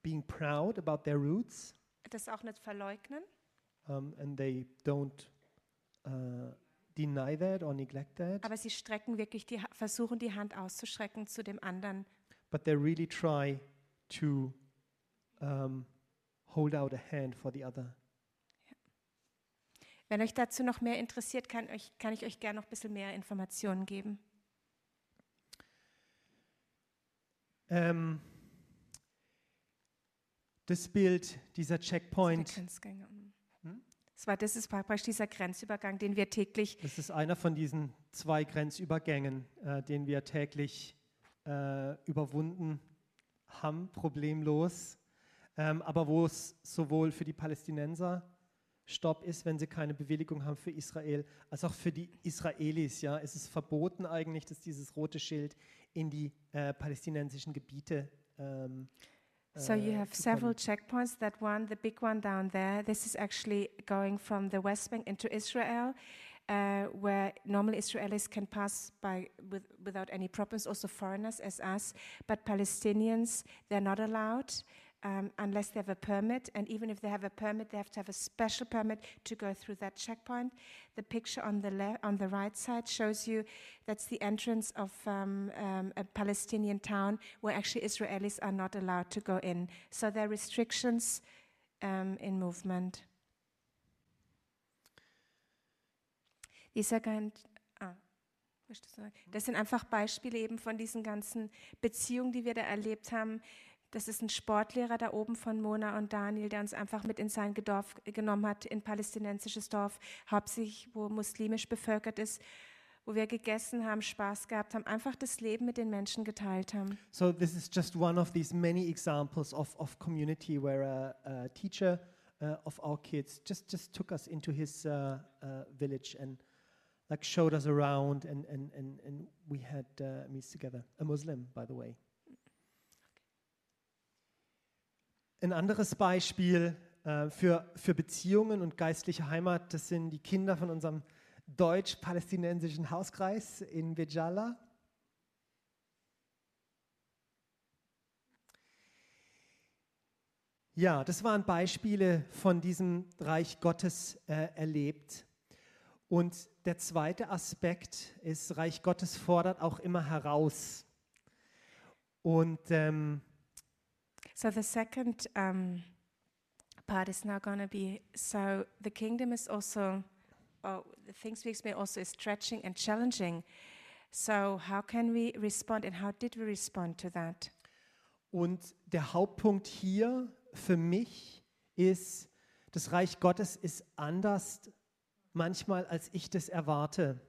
being proud about their roots, Das auch nicht verleugnen. um, and they don't uh, deny that or neglect that, Aber sie strecken wirklich die, versuchen die Hand auszustrecken zu dem anderen. but they really try to um, hold out a hand for the other. Wenn euch dazu noch mehr interessiert, kann, euch, kann ich euch gerne noch ein bisschen mehr Informationen geben. Ähm, das Bild dieser Checkpoint, Grenzgänger. Mhm. Hm? Das, war, das ist praktisch dieser Grenzübergang, den wir täglich das ist einer von diesen zwei Grenzübergängen, äh, den wir täglich äh, überwunden haben, problemlos, ähm, aber wo es sowohl für die Palästinenser Stopp ist, wenn sie keine Bewilligung haben für Israel, als auch für die Israelis. Ja, es ist verboten eigentlich, dass dieses rote Schild in die äh, palästinensischen Gebiete ähm, So you äh, have several checkpoints. That one, the big one down there, this is actually going from the West Bank into Israel, uh, where normally Israelis can pass by with, without any problems, also foreigners as us. But Palestinians, they're not allowed um, unless they have a permit. And even if they have a permit, they have to have a special permit to go through that checkpoint. The picture on the left, on the right side, shows you that's the entrance of um, um, a Palestinian town where actually Israelis are not allowed to go in. So there are restrictions um, in movement. Ah, das sind einfach Beispiele eben von diesen ganzen Beziehungen, die wir da erlebt haben. Das ist ein Sportlehrer da oben von Mona und Daniel, der uns einfach mit in sein Dorf genommen hat, in palästinensisches Dorf, hauptsächlich wo muslimisch bevölkert ist, wo wir gegessen haben, Spaß gehabt haben, einfach das Leben mit den Menschen geteilt haben. So this is just one of these many examples of, of community where a, a teacher uh, of our kids just, just took us into his uh, uh, village and like showed us around and, and, and, and we had uh, meals together. A Muslim, by the way. Ein anderes Beispiel äh, für, für Beziehungen und geistliche Heimat, das sind die Kinder von unserem deutsch-palästinensischen Hauskreis in Bejala. Ja, das waren Beispiele von diesem Reich Gottes äh, erlebt. Und der zweite Aspekt ist, Reich Gottes fordert auch immer heraus. Und ähm, So the second um, part is now going to be so the kingdom is also, oh, the things we experience also is stretching and challenging. So how can we respond and how did we respond to that? Und der Hauptpunkt hier für mich ist, das Reich Gottes ist anders manchmal, als ich das erwarte.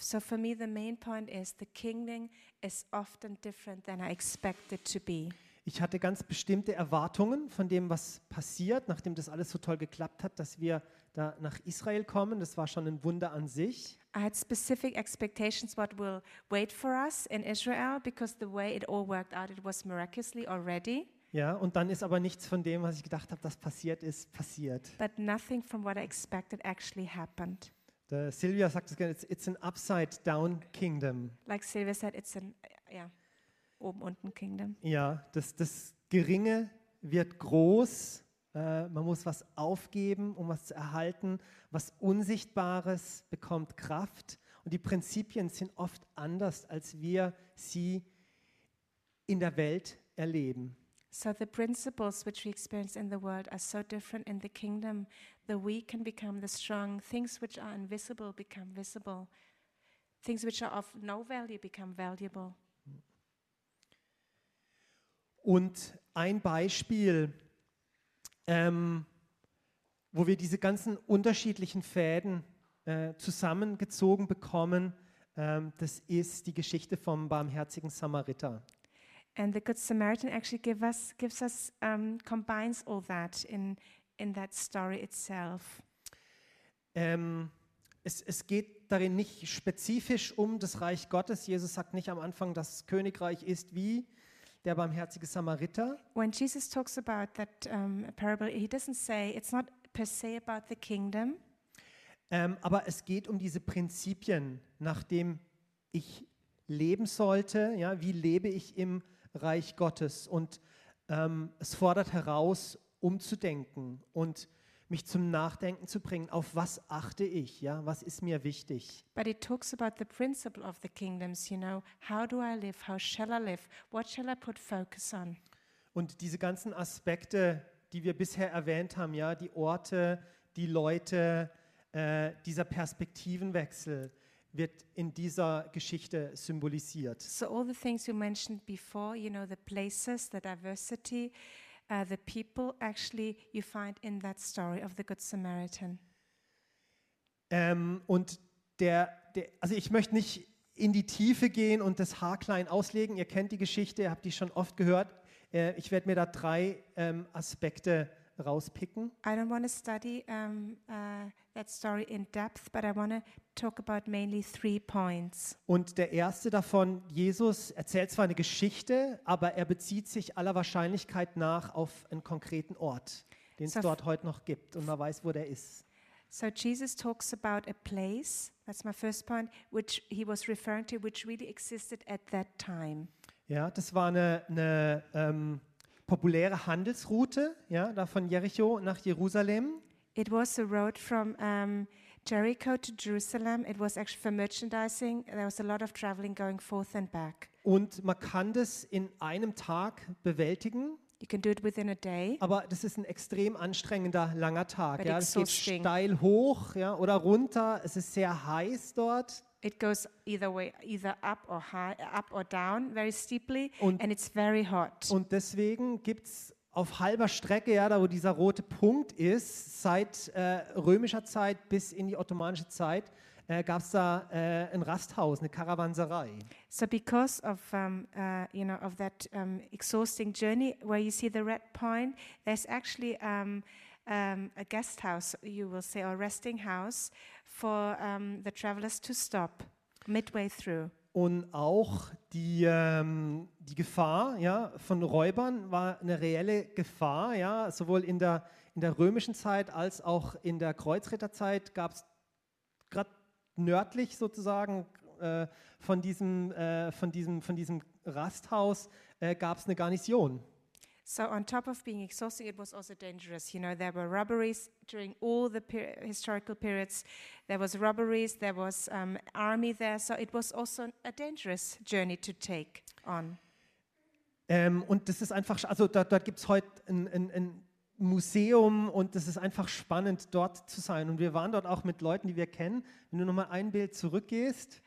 So for me, the main point is the kingdom is often different than I expect it to be. Ich hatte ganz bestimmte Erwartungen von dem, was passiert, nachdem das alles so toll geklappt hat, dass wir da nach Israel kommen. Das war schon ein Wunder an sich. I had specific expectations what will wait for us in Israel because the way it all worked out, it was miraculously already. Ja, und dann ist aber nichts von dem, was ich gedacht habe, das passiert ist, passiert. But nothing from what I expected actually happened. Der Silvia sagt es gerne, it's, it's an upside-down kingdom. Like Sylvia said, it's an yeah, oben unten kingdom. Ja, das, das Geringe wird groß. Äh, man muss was aufgeben, um was zu erhalten. Was Unsichtbares bekommt Kraft. Und die Prinzipien sind oft anders, als wir sie in der Welt erleben. So the principles which we experience in the world are so different in the kingdom. The weak can become the strong. Things which are invisible become visible. Things which are of no value become valuable. Und ein Beispiel, ähm, wo wir diese ganzen unterschiedlichen Fäden äh, zusammengezogen bekommen, ähm, das ist die Geschichte vom barmherzigen Samariter. And the Good Samaritan actually give us, gives us, um, combines all that in, in that story itself. Ähm, es, es geht darin nicht spezifisch um das Reich Gottes. Jesus sagt nicht am Anfang, das Königreich ist wie. Der barmherzige Samariter, When Jesus talks about that um, parable, he doesn't say it's not per se about the kingdom, ähm, aber es geht um diese Prinzipien, nach dem ich leben sollte. Ja, wie lebe ich im Reich Gottes? Und ähm, es fordert heraus, umzudenken und mich zum Nachdenken zu bringen. Auf was achte ich? Ja, was ist mir wichtig? but it talks about the principle of the kingdoms. You know, how do I live? How shall I live? What shall I put focus on? Und diese ganzen Aspekte, die wir bisher erwähnt haben, ja, die Orte, die Leute, äh, dieser Perspektivenwechsel wird in dieser Geschichte symbolisiert. So all the things you mentioned before, you know, the places, the diversity, uh, the people, actually you find in that story of the Good Samaritan. Ähm, und der, der, also ich möchte nicht in die Tiefe gehen und das haarklein auslegen. Ihr kennt die Geschichte, ihr habt die schon oft gehört. Äh, ich werde mir da drei ähm, Aspekte rauspicken. I don't want to study um, uh, that story in depth, but I want to talk about mainly three points. Und der erste davon, Jesus erzählt zwar eine Geschichte, aber er bezieht sich aller Wahrscheinlichkeit nach auf einen konkreten Ort, den es So dort heute noch gibt und man weiß, wo der ist. So Jesus talks about a place, that's my first point, which he was referring to, which really existed at that time. Ja, das war eine, eine ähm, populäre Handelsroute, ja, da von Jericho nach Jerusalem. It was a road from um, Jericho to Jerusalem. It was actually for merchandising. There was a lot of traveling going forth and back. Und man kann das in einem Tag bewältigen, You can do it within a day, aber das ist ein extrem anstrengender, langer Tag. But Ja. Es geht steil hoch ja, oder runter. Es ist sehr heiß dort. It goes either way, either up or high, up or down, very steeply, Und- and it's very hot. Und deswegen gibt es auf halber Strecke, ja, da wo dieser rote Punkt ist, seit äh, römischer Zeit bis in die ottomanische Zeit, äh, gab es da äh, ein Rasthaus, eine Karawanserei. So because of um, uh, you know of that um, exhausting journey, where you see the red point, there's actually um, um, a guest house, you will say, or resting house for um, the travelers to stop midway through. Und auch die, ähm, die Gefahr ja, von Räubern war eine reelle Gefahr. Ja, sowohl in der, in der römischen Zeit als auch in der Kreuzritterzeit gab es gerade nördlich sozusagen äh, von, diesem, äh, von, diesem, von diesem Rasthaus äh, gab es eine Garnison. So on top of being exhausting, it was also dangerous. You know, there were robberies during all the per- historical periods. There was robberies. There was um, army there. So it was also a dangerous journey to take on. Ähm, und das ist einfach, also da, dort gibt es heute ein, ein, ein Museum und das ist einfach spannend, dort zu sein. Und wir waren dort auch mit Leuten, die wir kennen. Wenn du nochmal ein Bild zurückgehst.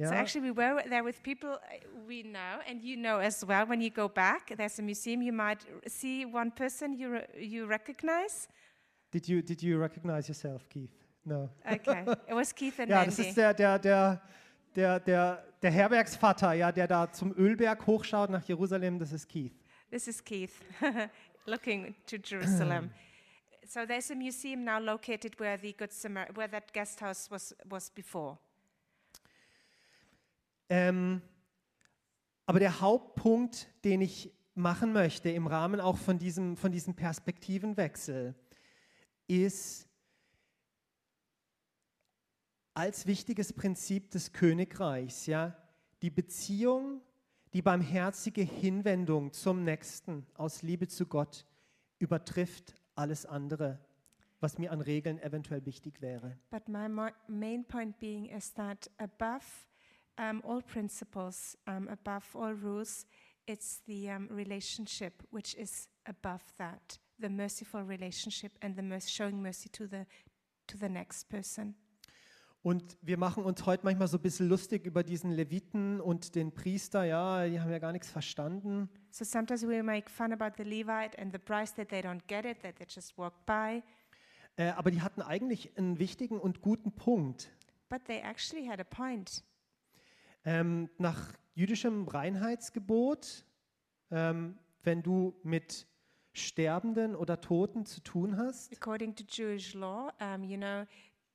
Ja, So actually, we were there with people uh, we know, and you know as well. When you go back, there's a museum. You might see one person you re- you recognize. did, you, did you recognize yourself, Keith? No. Okay, it *laughs* was Keith and Ja, das Mandy. ist der, der, der, der, der, der Herbergsvater, ja, der da zum Ölberg hochschaut nach Jerusalem, das ist Keith. This is Keith, *laughs* looking to Jerusalem. *clears throat* so there's a museum now located where the Good Samar- where that guest house was was before. Ähm, aber der Hauptpunkt, den ich machen möchte im Rahmen auch von diesem, von diesem Perspektivenwechsel, ist als wichtiges Prinzip des Königreichs, ja, die Beziehung, die barmherzige Hinwendung zum Nächsten aus Liebe zu Gott übertrifft alles andere, was mir an Regeln eventuell wichtig wäre. But my main point being is that above um, all principles, um, above all rules, it's the um, relationship which is above that, the merciful relationship and the merc- showing mercy to the to the next person. Und wir machen uns heute manchmal so ein bisschen lustig über diesen Leviten und den Priester. Ja, die haben ja gar nichts verstanden. So sometimes we make fun about the Levite and the priest that they don't get it, that they just walk by, Äh, aber die hatten eigentlich einen wichtigen und guten Punkt. but they actually had a point. Ähm, nach jüdischem Reinheitsgebot, ähm, wenn du mit Sterbenden oder Toten zu tun hast, According to Jewish law, um, you know,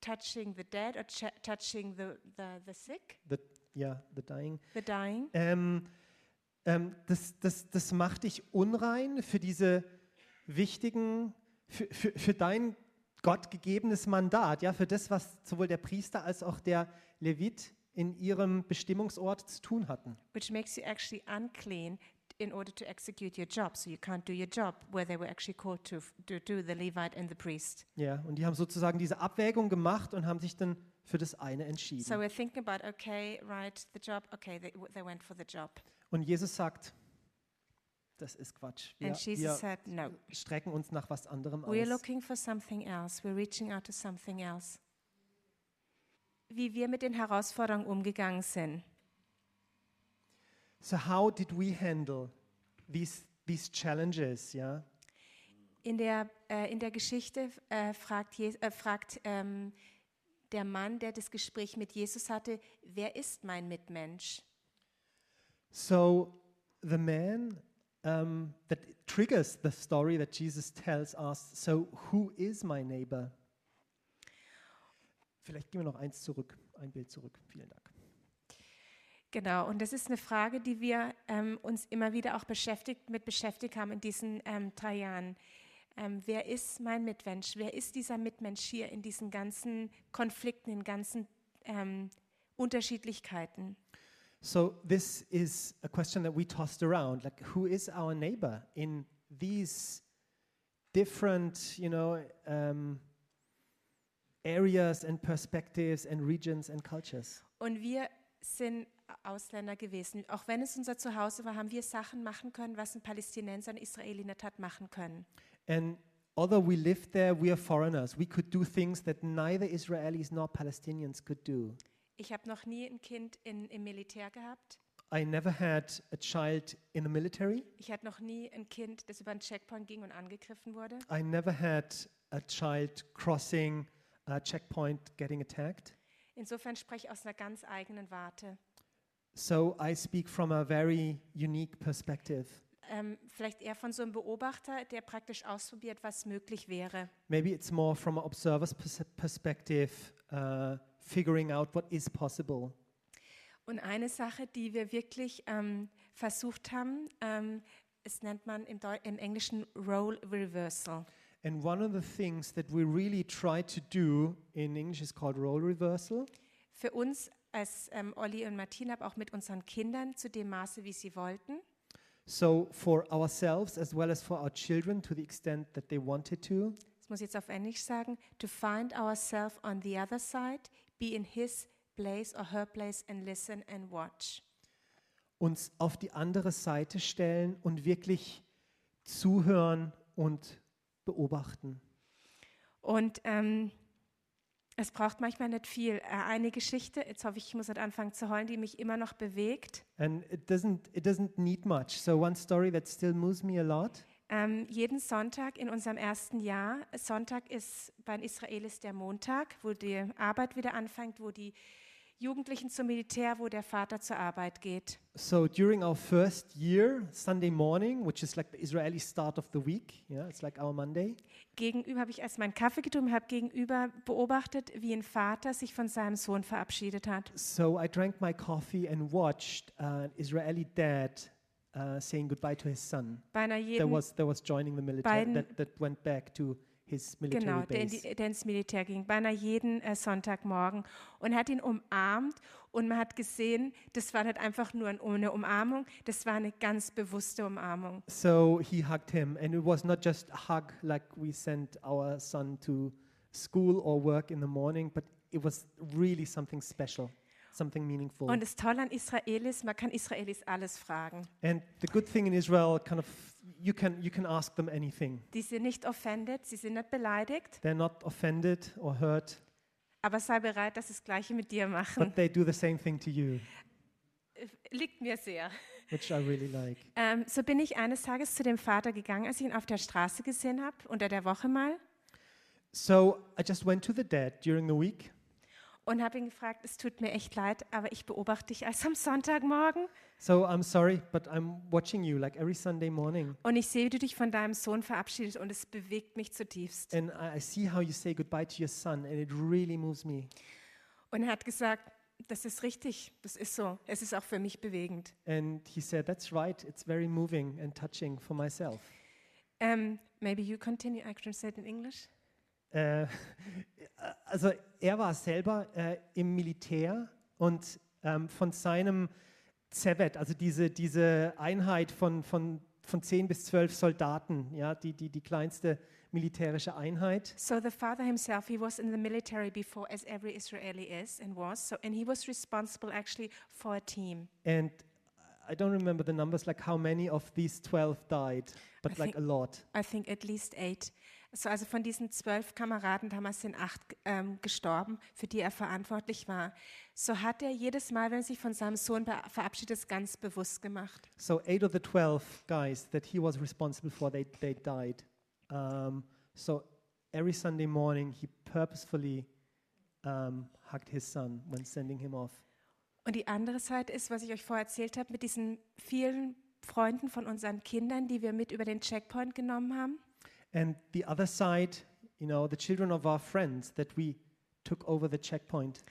touching the dead or ch- touching the, the, the sick, the, ja, the dying, the dying, ähm, ähm, das, das, das macht dich unrein für diese wichtigen, für, für, für dein Gott gegebenes Mandat, ja, für das, was sowohl der Priester als auch der Levit in ihrem Bestimmungsort zu tun hatten. which makes you actually unclean in order to execute your job. So you can't do your job where they were actually called to, to do, the Levite and the priest. Ja, und die haben sozusagen diese Abwägung gemacht und haben sich dann für das eine entschieden. So we're thinking about, okay, right, the job, okay, they, they went for the job. Und Jesus sagt, das ist Quatsch. Wir, And Jesus wir said, no. strecken uns nach was anderem We're aus. looking for something else. We're reaching out to something else. Wie wir mit den Herausforderungen umgegangen sind. So how did we handle these, these challenges? Ja? In der, äh, in der Geschichte äh, fragt, Je äh, fragt ähm, der Mann, der das Gespräch mit Jesus hatte, wer ist mein Mitmensch? So the man um, that triggers the story that Jesus tells us. So who is my neighbor? Vielleicht gehen wir noch eins zurück, ein Bild zurück. Vielen Dank. Genau, und das ist eine Frage, die wir ähm, uns immer wieder auch beschäftigt, mit beschäftigt haben in diesen ähm, drei Jahren. Ähm, wer ist mein Mitmensch? Wer ist dieser Mitmensch hier in diesen ganzen Konflikten, in ganzen ähm, Unterschiedlichkeiten? So this is a question that we tossed around. Like, who is our neighbor in these different, you know, um, areas and perspectives and regions and cultures? Und wir sind Ausländer gewesen. Auch wenn es unser Zuhause war, haben wir Sachen machen können, was ein Palästinenser und Israeli nicht hat machen können. And although we lived there, we are foreigners. We could do things that neither Israelis nor Palestinians could do. Ich habe noch nie ein Kind in, im Militär gehabt. I never had a child in the military. Ich hatte noch nie ein Kind, das über einen Checkpoint ging und angegriffen wurde. I never had a child crossing a checkpoint getting attacked. Insofern spreche ich aus einer ganz eigenen Warte. So I speak from a very unique perspective. Ähm, vielleicht eher von so einem Beobachter, der praktisch ausprobiert, was möglich wäre. Maybe it's more from an observer's pers- perspective, uh, figuring out what is possible. Und eine Sache, die wir wirklich ähm, versucht haben, ähm, es nennt man im, Deu im Englischen Role Reversal. And one of the things that we really try to do in English is called role reversal. Für uns als ähm, Olli und Martina, aber auch mit unseren Kindern zu dem Maße, wie sie wollten. So, for ourselves as well as for our children, to the extent that they wanted to, Das muss ich jetzt auf Englisch sagen. To find ourselves on the other side, be in his place or her place and listen and watch. uns auf die andere Seite stellen und wirklich zuhören und beobachten. Und ähm, es braucht manchmal nicht viel. Äh, eine Geschichte, jetzt hoffe ich, ich muss nicht anfangen zu heulen, die mich immer noch bewegt. And it doesn't, it doesn't need much. So, one story that still moves me a lot. Ähm, jeden Sonntag in unserem ersten Jahr, Sonntag ist bei den Israelis der Montag, wo die Arbeit wieder anfängt, wo die Jugendlichen zum Militär, wo der Vater zur Arbeit geht. So, during our first year, Sunday morning, which is like the Israeli start of the week, yeah, it's like our Monday. Gegenüber habe ich erst meinen Kaffee getrunken, habe gegenüber beobachtet, wie ein Vater sich von seinem Sohn verabschiedet hat. So, I drank my coffee and watched an Israeli dad uh, saying goodbye to his son. Beinahe That jeden, was, that was joining the military, that, that went back to his military genau, der, in base. die, der ins Militär ging, beinahe jeden äh, Sonntagmorgen und hat ihn umarmt und man hat gesehen, das war nicht einfach nur ein- eine Umarmung, das war eine ganz bewusste Umarmung. So he hugged him, and it was not just a hug like we sent our son to school or work in the morning, but it was really something special, something meaningful. Und das Tolle an Israelis, man kann Israelis alles fragen. and the good thing in Israel, kind of, you can you can ask them anything. Die sind nicht offended, sie sind nicht beleidigt, They're not offended or hurt, aber sei bereit, dass sie das Gleiche mit dir machen. but they do the same thing to you, Liegt mir sehr. which I really like. Ähm, so bin ich eines Tages zu dem Vater gegangen, als ich ihn auf der Straße gesehen habe, unter der Woche mal, So I just went to the dad during the week, und habe ihn gefragt, es tut mir echt leid, aber ich beobachte dich als am Sonntagmorgen so I'm sorry, but I'm watching you like every Sunday morning, und ich sehe, wie du dich von deinem Sohn verabschiedest und es bewegt mich zutiefst. and I see how you say goodbye to your son, and it really moves me. Und er hat gesagt, das ist richtig, das ist so. Es ist auch für mich bewegend. And he said, That's right, it's very moving and touching for myself. Um, maybe you continue, I can say it in English. Äh, *laughs* also er war selber äh, im Militär und ähm, von seinem Zevet, also diese, diese Einheit von, von, von 10 bis 12 Soldaten, ja, die, die, die kleinste militärische Einheit. So the father himself, he was in the military before, as every Israeli is and was. So, and he was responsible actually for a team. And I don't remember the numbers, like how many of these 12 died, but I like think- a lot. I think at least eight. So, also von diesen zwölf Kameraden damals sind acht ähm, gestorben, für die er verantwortlich war. So hat er jedes Mal, wenn er sich von seinem Sohn verabschiedet, es ganz bewusst gemacht. So eight of the 12 guys that he was responsible for, they, they died. Um, so every Sunday morning, he purposefully um, hugged his son when sending him off. Und die andere Seite ist, was ich euch vorher erzählt habe, mit diesen vielen Freunden von unseren Kindern, die wir mit über den Checkpoint genommen haben. And the other side, you know, the children of our friends that we took over the checkpoint.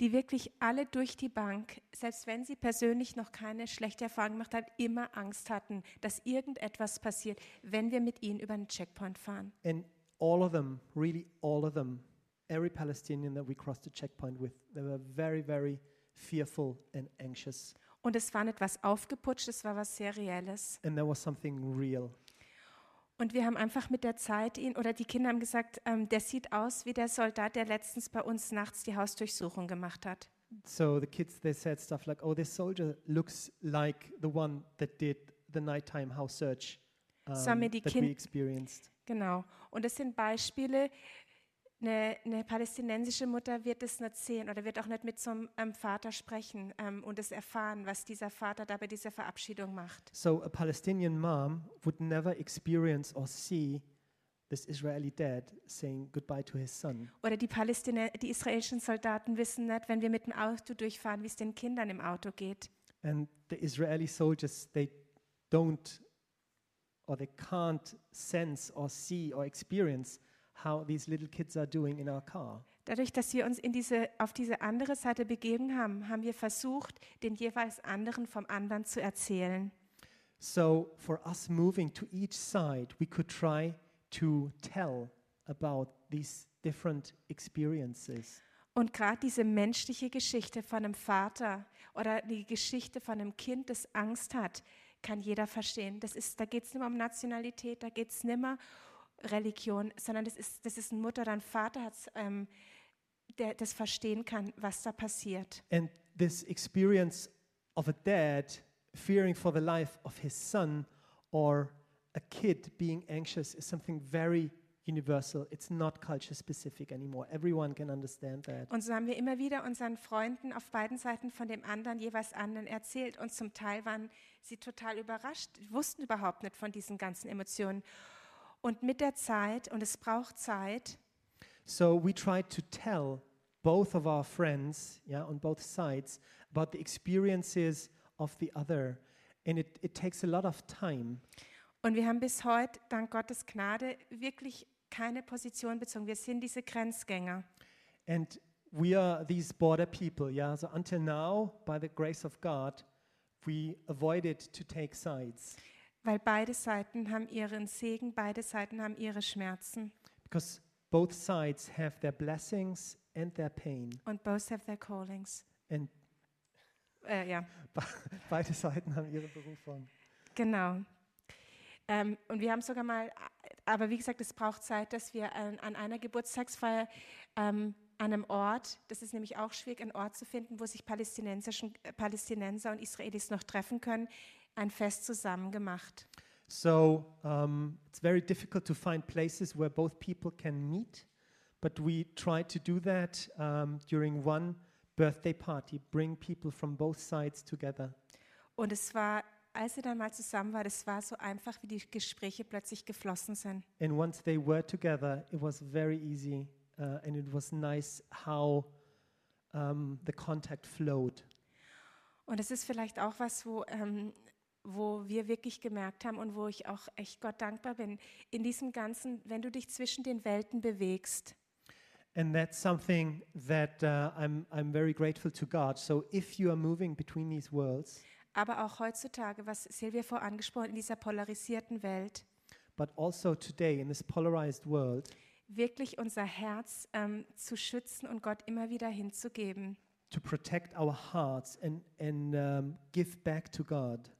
die wirklich alle durch die Bank, selbst wenn sie persönlich noch keine schlechte Erfahrung gemacht haben, immer Angst hatten, dass irgendetwas passiert, wenn wir mit ihnen über den Checkpoint fahren. And all of them, really all of them, every Palestinian that we crossed the checkpoint with, they were very, very fearful and anxious. Und es war nicht was aufgeputscht, es war was sehr Reelles. And there was something real. Und wir haben einfach mit der Zeit ihn, oder die Kinder haben gesagt, ähm, der sieht aus wie der Soldat, der letztens bei uns nachts die Hausdurchsuchung gemacht hat. So the kids, they said stuff like, oh, this soldier looks like the one that did the nighttime house search um, So haben wir die that we experienced. Genau. Und das sind Beispiele. Eine, eine palästinensische Mutter wird es nicht sehen oder wird auch nicht mit so einem ähm, Vater sprechen ähm, und es erfahren, was dieser Vater da bei dieser Verabschiedung macht. So a Palestinian mom would never experience or see this Israeli dad saying goodbye to his son. Oder die, Palästina die israelischen Soldaten wissen nicht, wenn wir mit dem Auto durchfahren, wie es den Kindern im Auto geht. And the Israeli soldiers, they don't or they can't sense or see or experience how these little kids are doing in our car. Dadurch, dass wir uns in diese, auf diese andere Seite begeben haben, haben wir versucht, den jeweils anderen vom anderen zu erzählen. So for us moving to each side, we could try to tell about these different experiences. Und gerade diese menschliche Geschichte von einem Vater oder die Geschichte von einem Kind, das Angst hat, kann jeder verstehen. Das ist, da geht es nicht mehr um Nationalität, da geht es nicht mehr Religion, sondern das ist, das ist ein Mutter oder ein Vater, ähm, der das verstehen kann, was da passiert. And this experience of a dad fearing for the life of his son or a kid being anxious is something very universal. It's not culture specific anymore. Everyone can understand that. Und so haben wir immer wieder unseren Freunden auf beiden Seiten von dem anderen jeweils anderen erzählt. Und zum Teil waren sie total überrascht, wussten überhaupt nicht von diesen ganzen Emotionen. Und mit der Zeit, und es braucht Zeit, So we tried to tell both of our friends, yeah, on both sides, about the experiences of the other. And it, it takes a lot of time. Und wir haben bis heute, dank Gottes Gnade, wirklich keine Position bezogen. Wir sind diese Grenzgänger. And we are these border people, yeah. So until now, by the grace of God, we avoided to take sides Weil beide Seiten haben ihren Segen, beide Seiten haben ihre Schmerzen. because both sides have their blessings and their pain. Und both have their callings. And Äh, ja, *laughs* beide Seiten haben ihre Berufung. genau. Ähm, und wir haben sogar mal, aber wie gesagt, es braucht Zeit, dass wir an, an einer Geburtstagsfeier ähm, an einem Ort, das ist nämlich auch schwierig, einen Ort zu finden, wo sich palästinensischen, äh, Palästinenser und Israelis noch treffen können, ein Fest zusammen gemacht. So um, it's very difficult to find places where both people can meet, but we tried to do that um, during one birthday party, bring people from both sides together. Und es war, als sie dann mal zusammen war, das war so einfach, wie die Gespräche plötzlich geflossen sind. And once they were together, it was very easy, uh, and it was nice how um, the contact flowed. Und es ist vielleicht auch was, wo, ähm, wo wir wirklich gemerkt haben und wo ich auch echt Gott dankbar bin. In diesem Ganzen, wenn du dich zwischen den Welten bewegst, And that's something that uh, I'm, I'm very grateful to God. So if you are moving between these worlds, Aber auch heutzutage, was Silvia vorher angesprochen, in dieser polarisierten Welt, but also today in this polarized world, wirklich unser Herz ähm, zu schützen und Gott immer wieder hinzugeben. to protect our hearts and, and um, give back to God.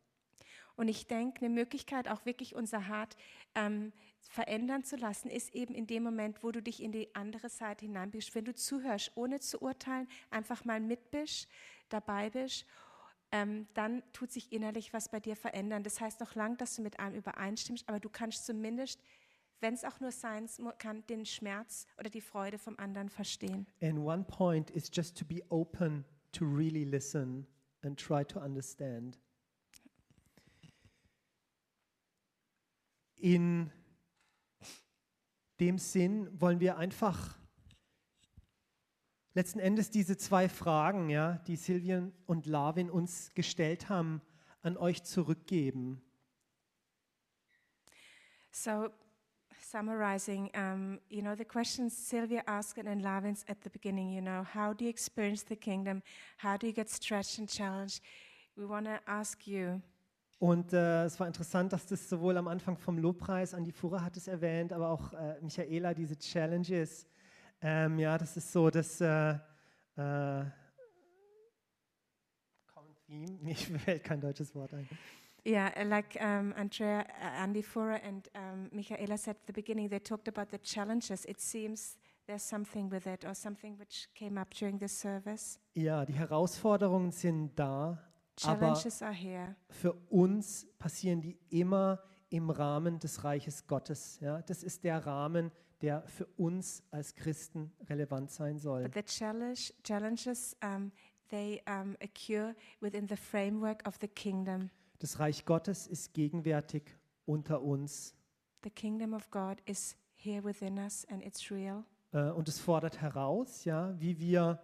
Und ich denke, eine Möglichkeit, auch wirklich unser Hart ähm, verändern zu lassen, ist eben in dem Moment, wo du dich in die andere Seite hineinbist, wenn du zuhörst, ohne zu urteilen, einfach mal mitbist, dabei bist, ähm, dann tut sich innerlich was bei dir verändern. Das heißt noch lange, dass du mit allem übereinstimmst, aber du kannst zumindest, wenn es auch nur sein kann, den Schmerz oder die Freude vom anderen verstehen. And one point is just to be open to really listen and try to understand. In dem Sinn wollen wir einfach letzten Endes diese zwei Fragen, ja, die Silvien und Lavin uns gestellt haben, an euch zurückgeben. So, summarizing, um, you know, the questions Sylvia asked and Lavins at the beginning, you know, how do you experience the kingdom? How do you get stretched and challenged? We want to ask you, Und äh, es war interessant, dass das sowohl am Anfang vom Lobpreis, Andi Fuhrer hat es erwähnt, aber auch äh, Michaela, diese Challenges. Ähm, ja, das ist so das äh, äh, Common Theme. *laughs* Mir fällt kein deutsches Wort ein. yeah, uh, like um, Andrea, uh, Andy Fuhrer and um, Michaela said at the beginning, they talked about the challenges. It seems there's something with it or something which came up during the service. Ja, die Herausforderungen sind da, Challenges here. für uns passieren die immer im Rahmen des Reiches Gottes. Ja, das ist der Rahmen, der für uns als Christen relevant sein soll. But the challenge, challenges, um, they um, occur within the framework of the kingdom. Das Reich Gottes ist gegenwärtig unter uns The kingdom of God is here within us and it's real. äh, und es fordert heraus, ja, wie wir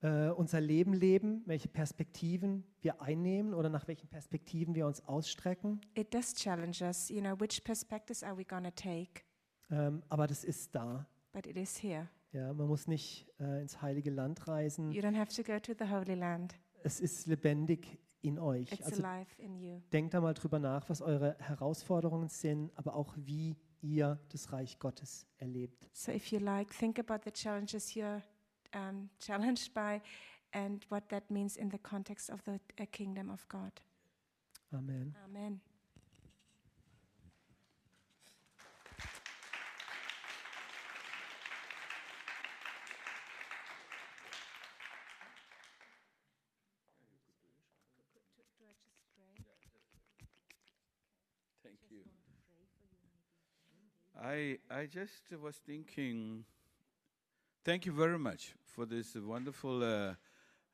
äh, unser Leben leben, welche Perspektiven wir einnehmen oder nach welchen Perspektiven wir uns ausstrecken. It does challenge us, you know, which perspectives are we to take? Ähm, aber das ist da. But it is here. Ja, man muss nicht äh, ins heilige Land reisen. You don't have to go to the Holy Land. Es ist lebendig in euch. It's Also alive in you. denkt da mal drüber nach, was eure Herausforderungen sind, aber auch wie ihr das Reich Gottes erlebt. So if you like, think about the challenges you're um, challenged by and what that means in the context of the uh, kingdom of God. Amen. Amen. Thank you. I, I just was thinking, thank you very much for this wonderful, uh,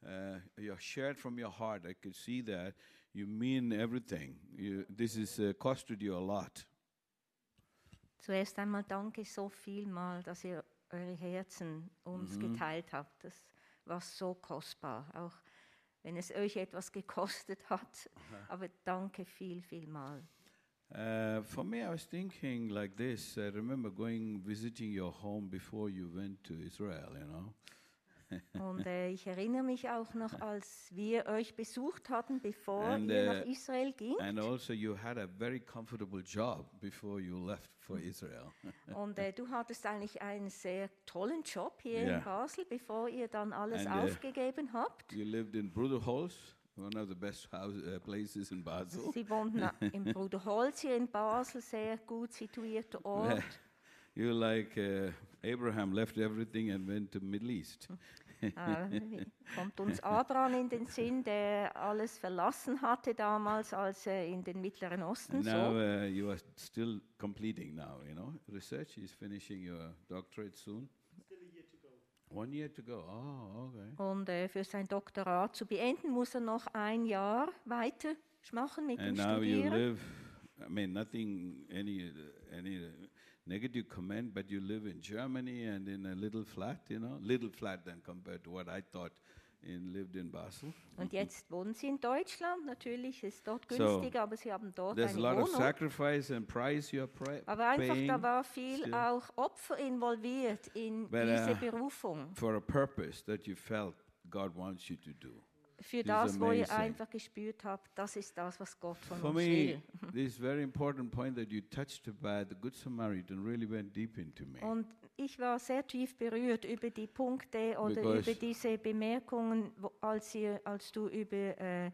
uh, you shared from your heart. I could see that you mean everything. You, this has uh, costed you a lot. Zuerst einmal danke so viel mal, dass ihr eure Herzen uns geteilt habt. Das war so kostbar, auch wenn es euch etwas gekostet hat. Aber danke viel, viel mal. Uh, for me, I was thinking like this. I remember going visiting your home before you went to Israel, you know. *laughs* Und äh, ich erinnere mich auch noch, als wir euch besucht hatten, bevor And, ihr äh, nach Israel ging. And also, you had a very comfortable job before you left for Israel. *laughs* Und äh, du hattest eigentlich einen sehr tollen Job hier Ja. in Basel, bevor ihr dann alles And, äh, aufgegeben habt. You lived in Bruderholz, one of the best house, uh, places in Basel. Sie wohnten na- *laughs* im Bruderholz hier in Basel, sehr gut situierter Ort. *laughs* you like uh, Abraham left everything and went to Middle East. Äh, kommt uns Abraham in den Sinn, der alles verlassen hatte damals, als er in den Mittleren Osten And now uh, you are still completing now, you know, research. Is finishing your doctorate soon. Oh, okay. Und äh, für sein Doktorat zu beenden, muss er noch ein Jahr weiter machen mit And dem now you Studieren. live. I mean, nothing, any, any negative comment, but you live in Germany and in a little flat, you know, little flat than compared to what I thought and lived in Basel. Und jetzt wohnen sie in Deutschland. Natürlich ist dort So, günstiger, aber sie haben dort There's a eine lot of Wohnung. sacrifice and price you're pri- Aber einfach, da war viel still auch Opfer involviert in But, diese uh, Berufung. for a purpose that you felt God wants you to do. Für das, wo ihr einfach gespürt habt, das ist das, was Gott von For uns me, will. this very important point that you touched about the Good Samaritan really went deep into me. Und ich war sehr tief berührt über die Punkte oder Because- über diese Bemerkungen, wo, als, ihr, als du über äh,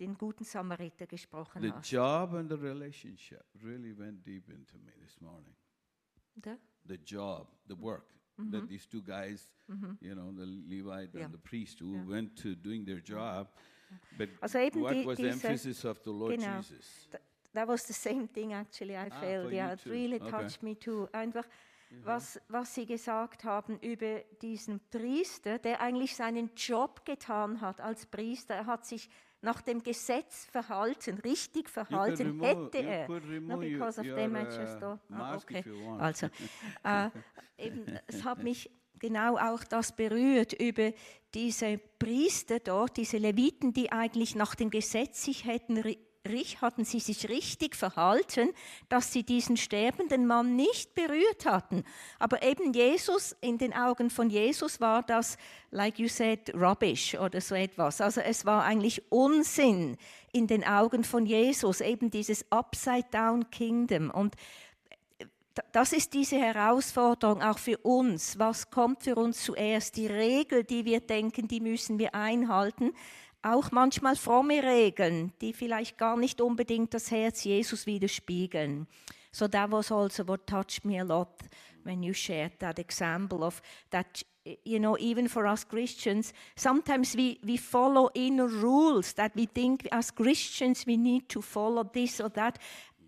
den guten Samariter gesprochen The hast. job and the relationship really went deep into me this morning. Da? The job, the work that these two guys, you know, the Levite Ja. and the priest who Ja. went to doing their job. But Also eben what die- was the emphasis of the Lord genau. Jesus? Th- That was the same thing actually I Ah, felt. Yeah, it really Okay. touched me too. Einfach, was, was Sie gesagt haben über diesen Priester, der eigentlich seinen Job getan hat als Priester. Er hat sich nach dem Gesetz verhalten, richtig verhalten, hätte er. No, because of your, them I uh, just ah, okay. Also, *laughs* äh, eben, es hat mich genau auch das berührt über diese Priester dort, diese Leviten, die eigentlich nach dem Gesetz sich hätten hatten sie sich richtig verhalten, dass sie diesen sterbenden Mann nicht berührt hatten. Aber eben Jesus, in den Augen von Jesus war das, like you said, rubbish oder so etwas. Also es war eigentlich Unsinn in den Augen von Jesus, eben dieses Upside-Down Kingdom. Und D- das ist diese Herausforderung auch für uns. Was kommt für uns zuerst? Die Regel, die wir denken, die müssen wir einhalten. Auch manchmal fromme Regeln, die vielleicht gar nicht unbedingt das Herz Jesus widerspiegeln. So that was also what touched me a lot when you shared that example of that you know even for us Christians sometimes we we follow inner rules that we think as Christians we need to follow this or that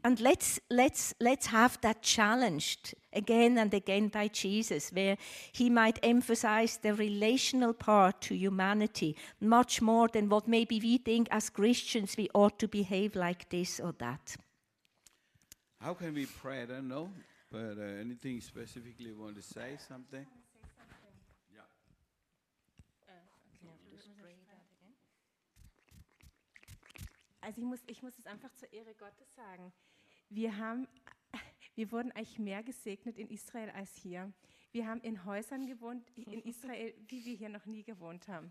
and let's let's let's have that challenged again and again by Jesus where he might emphasize the relational part to humanity much more than what maybe we think as Christians we ought to behave like this or that How can we pray? I don't know. But uh, anything specifically you want to say something? Also ich muss, ich muss es einfach zur Ehre Gottes sagen. Wir, haben, wir wurden eigentlich mehr gesegnet in Israel als hier. Wir haben in Häusern gewohnt in Israel, wie wir hier noch nie gewohnt haben.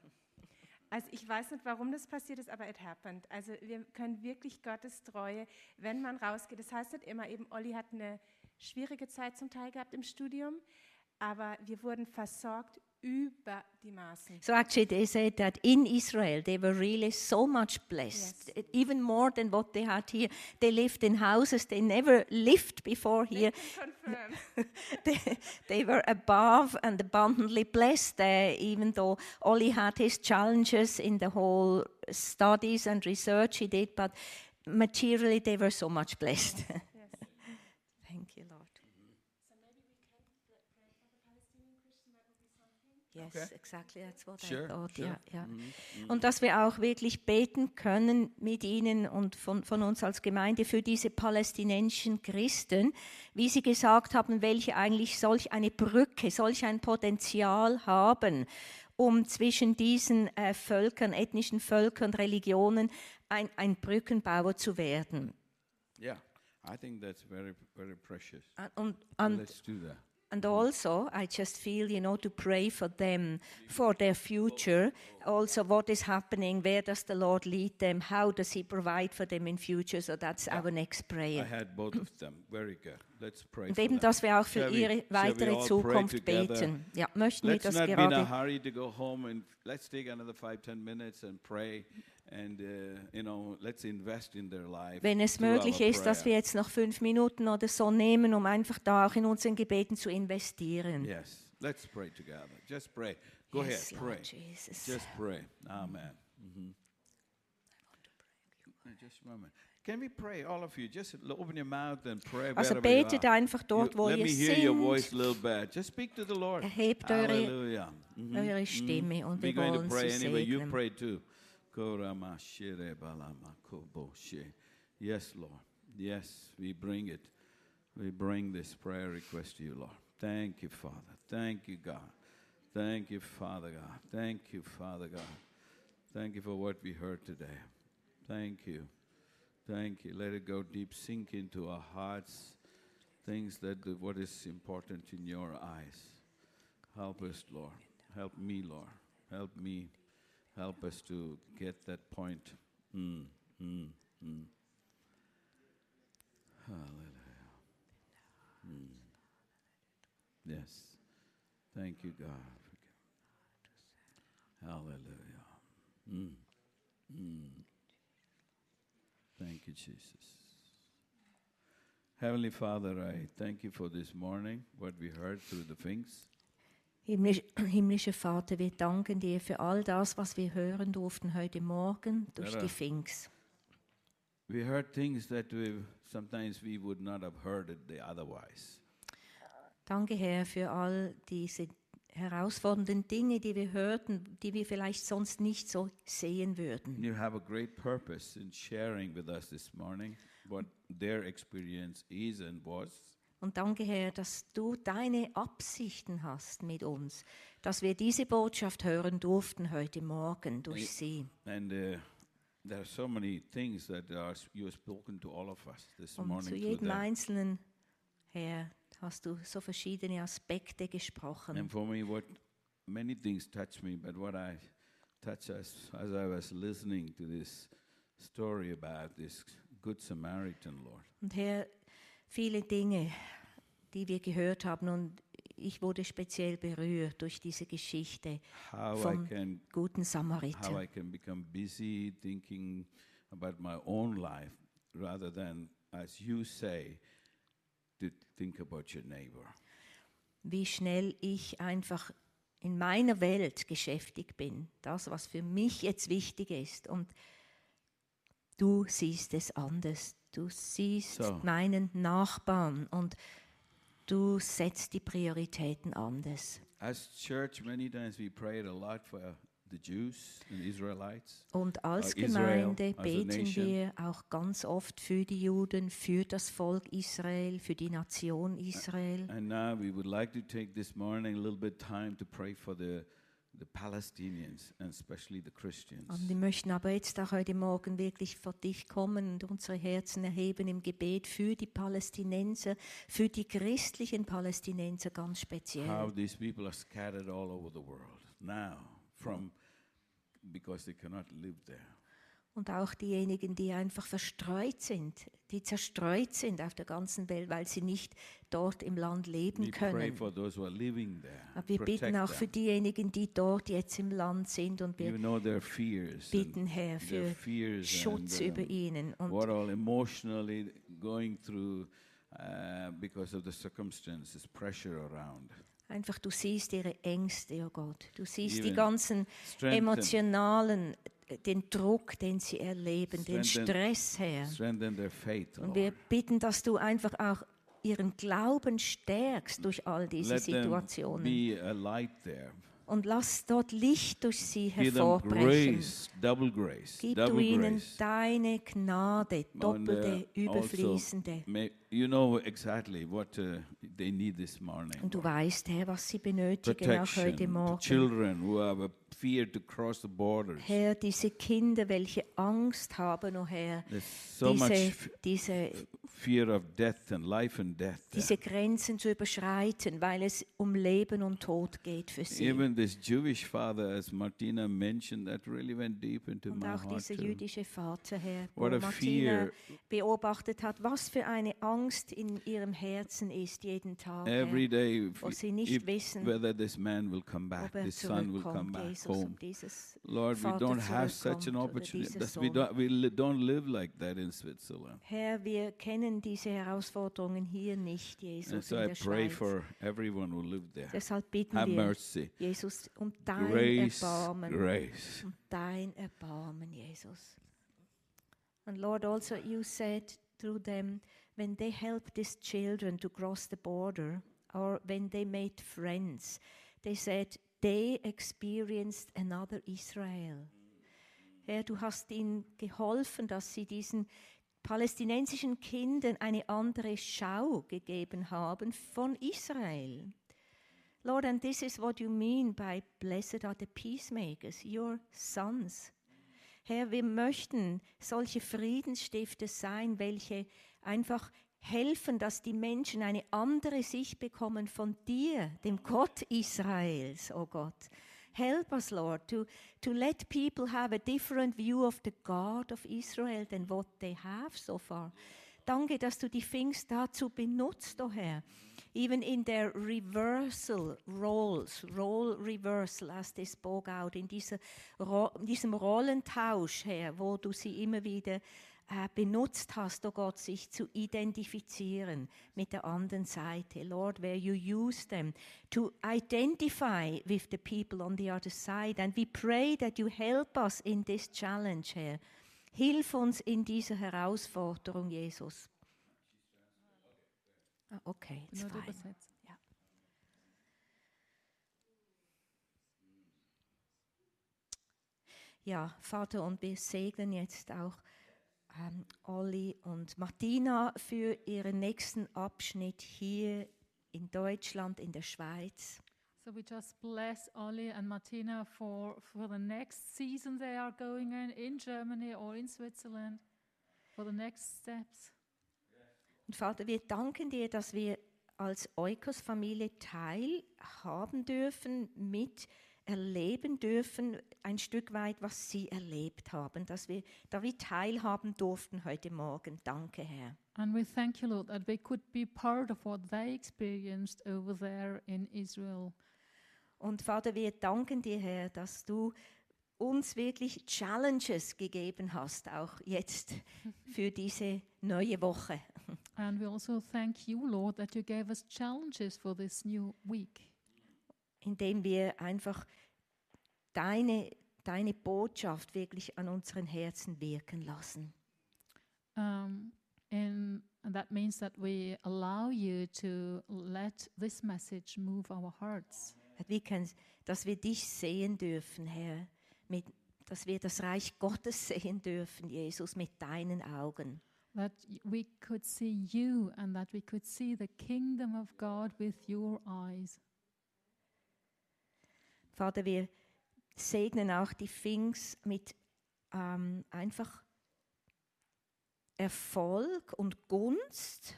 Also ich weiß nicht, warum das passiert ist, aber it happened. Also wir können wirklich Gottes Treue, wenn man rausgeht. Das heißt nicht immer eben, Olli hat eine schwierige Zeit zum Teil gehabt im Studium, aber wir wurden versorgt über die Maßen. So actually, they said that in Israel they were really so much blessed, even more than what they had here. They lived in houses they never lived before here. *laughs* They, they were above and abundantly blessed there, even though Ollie had his challenges in the whole studies and research he did, but materially they were so much blessed. *laughs* Yes, Okay. exactly. That's what Sure, I thought. sure. Yeah, yeah. Und dass wir auch wirklich beten können mit ihnen und von, von uns als Gemeinde für diese palästinensischen Christen, wie sie gesagt haben, welche eigentlich solch eine Brücke, solch ein Potenzial haben, um zwischen diesen äh, Völkern, ethnischen Völkern, Religionen ein, ein Brückenbauer zu werden. Yeah, I think that's very, very precious. Und, und, Let's do that. And also, I just feel, you know, to pray for them, for their future. Also, what is happening? Where does the Lord lead them? How does He provide for them in future? So that's our next prayer. I had both of them. Very good. Let's pray. Und for eben, dass wir auch für ihre weitere Zukunft beten. Ja, möchten wir das gerade. hurry to go home and let's take another five, ten minutes and pray and, uh, you know, let's invest in their life. Wenn es möglich ist, dass wir jetzt noch fünf Minuten oder so nehmen, um einfach da auch in unseren Gebeten zu investieren. Yes, let's pray together. Just pray. Go Yes, ahead, Lord pray. Jesus. Just pray. Amen. Mhm. Uh, Just a moment. Can we pray, all of you? Just l- open your mouth and pray Also wherever you betet are. einfach dort, You- wo let ihr me hear your singt. voice a little bit. Just speak to the Lord. Erhebt eure- Hallelujah. Mhm, eure mhm. Stimme und We're wir going to wollen pray sie anyway. You segnen. pray too. Korama shere balama kobo she. Yes, Lord. Yes, we bring it. We bring this prayer request to you, Lord. Thank you, Father. Thank you, God. Thank you, Father God. Thank you, Father God. Thank you for what we heard today. Thank you. Thank you. Let it go deep, sink into our hearts. Things that what is important in your eyes. Help us, Lord. Help me, Lord. Help me. Help us to get that point. Mm, mm, mm. Hallelujah. Mm. Yes. Thank you, God. Hallelujah. Mm. Mm. Thank you, Jesus. Heavenly Father, I thank you for this morning, what we heard through the things. Himmlisch, *clears throat* himmlischer Vater, wir danken dir für all das, was wir hören durften heute Morgen durch die Finks. We heard things that we sometimes we would not have heard it otherwise. Danke, Herr, für all diese herausfordernden Dinge, die wir hörten, die wir vielleicht sonst nicht so sehen würden. You have a great purpose in sharing with us this morning what their experience is and was. Und danke, Herr, dass du deine Absichten hast mit uns, dass wir diese Botschaft hören durften heute Morgen durch sie. And uh, there are so many things that are, you have spoken to all of us this Und morning. zu jedem. Einzelnen, Herr, hast du so verschiedene Aspekte gesprochen. And for me, what many things touch me, but what I touch as as I was listening to this story about this good Samaritan, Lord. Und Herr, viele Dinge, die wir gehört haben, und ich wurde speziell berührt durch diese Geschichte How I vom can guten how Samariter. I can become busy thinking about my own life rather than, as you say, think about your neighbor. Wie schnell ich einfach in meiner Welt geschäftigt bin. Das, was für mich jetzt wichtig ist. Und du siehst es anders. Du siehst So. meinen Nachbarn und du setzt die Prioritäten anders. As church, many times we prayed a lot for the Jews and Israelites. Und als Uh, Israel Gemeinde beten wir auch ganz oft für die Juden, für das Volk Israel, für die Nation Israel. And now we would like to take this morning a little bit time to pray for the, the Palestinians and especially the Christians. Und wir möchten aber jetzt auch heute Morgen wirklich vor dich kommen und unsere Herzen erheben im Gebet für die Palästinenser, für die christlichen Palästinenser ganz speziell. How these people are scattered all over the world now from because they cannot live there. Und auch diejenigen, die einfach verstreut sind, die zerstreut sind auf der ganzen Welt, weil sie nicht dort im Land leben We pray können. Aber wir bitten auch für diejenigen, die dort jetzt im Land sind und You wir know their fears. bitten, Herr, their für fears Schutz and, über um, ihnen. Und what all emotionally going through uh, because of the circumstances, pressure around. Einfach, du siehst ihre Ängste, oh Gott. Du siehst die Even ganzen Strengthen, emotionalen, äh, den Druck, den sie erleben, den Strengthen- Stress, Herr. strengthen their faith. Und wir bitten, dass du einfach auch ihren Glauben stärkst durch all diese Let Situationen. Und lass dort Licht durch sie hervorbrechen. grace, double grace, Gib du ihnen grace. deine Gnade, And, doppelte, uh, also, überfließende. may, you know exactly what uh, they need this morning. Und du weißt, Herr, was sie benötigen auch heute Morgen. children who have a fear to cross the borders. Herr, diese Kinder, welche Angst haben, oh Herr, There's so much diese, diese, fear of death and life and death. diese Grenzen zu überschreiten, weil es um Leben und Tod geht für sie. Even this Jewish father, as Martina mentioned, that really went deep into Und my auch dieser jüdische Vater, Herr, wo Martina fear. beobachtet hat, was für eine Angst in ihrem Herzen ist jeden Tag, Every day, wo sie nicht if wissen, whether this man will come back, this son will come back Jesus, home. Lord, we Vater don't have such an opportunity. we don't, we don't live like that in Switzerland. Herr, wir kennen diese Herausforderungen hier nicht, And Jesus, so in I der pray Schweiz. for everyone who lived there. Deshalb bitten Have wir, mercy. Jesus, um dein Grace, Erbarmen. grace. Um dein Erbarmen, Jesus. And Lord, also you said through them, when they helped these children to cross the border, or when they made friends, they said they experienced another Israel. Herr, du hast ihnen geholfen, dass sie diesen palästinensischen Kindern eine andere Schau gegeben haben von Israel. Lord, and this is what you mean by blessed are the peacemakers, your sons. Herr, wir möchten solche Friedensstifter sein, welche einfach helfen, dass die Menschen eine andere Sicht bekommen von dir, dem Gott Israels, oh Gott. Help us, Lord, to, to let people have a different view of the God of Israel than what they have so far. Danke, dass du die Things dazu benutzt, oh Herr. Even in their reversal roles, role reversal, as they spoke out, in dieser, Ro diesem Rollentausch, Herr, wo du sie immer wieder benutzt hast, oh Gott, sich zu identifizieren mit der anderen Seite. Lord, where you use them to identify with the people on the other side. And we pray that you help us in this challenge, Herr. Hilf uns in dieser Herausforderung, Jesus. Ah, Okay, it's fine. Ja, Vater, und wir segnen jetzt auch ähm, Olli und Martina für ihren nächsten Abschnitt hier in Deutschland, in der Schweiz. So we just bless Olli and Martina for, for the next season they are going in, in Germany or in Switzerland, for the next steps. Und Vater, wir danken dir, dass wir als Eukos-Familie teilhaben dürfen, mit erleben dürfen, ein Stück weit, was sie erlebt haben, dass wir da wie teilhaben durften heute Morgen. Danke, Herr. And we thank you, Lord, that we could be part of what they experienced over there in Israel. Und Vater, wir danken dir, Herr, dass du uns wirklich Challenges gegeben hast, auch jetzt für diese neue Woche. And we also thank you, Lord, that you gave us challenges for this new week. Indem wir einfach deine, deine Botschaft wirklich an unseren Herzen wirken lassen. Um, and, that means that we allow you to let this message move our hearts. That we can, dass wir dich sehen dürfen, Herr, mit, dass wir das Reich Gottes sehen dürfen, Jesus, mit deinen Augen. That we could see you and that we could see the kingdom of God with your eyes. Vater, wir segnen auch die Things mit ähm, einfach Erfolg und Gunst,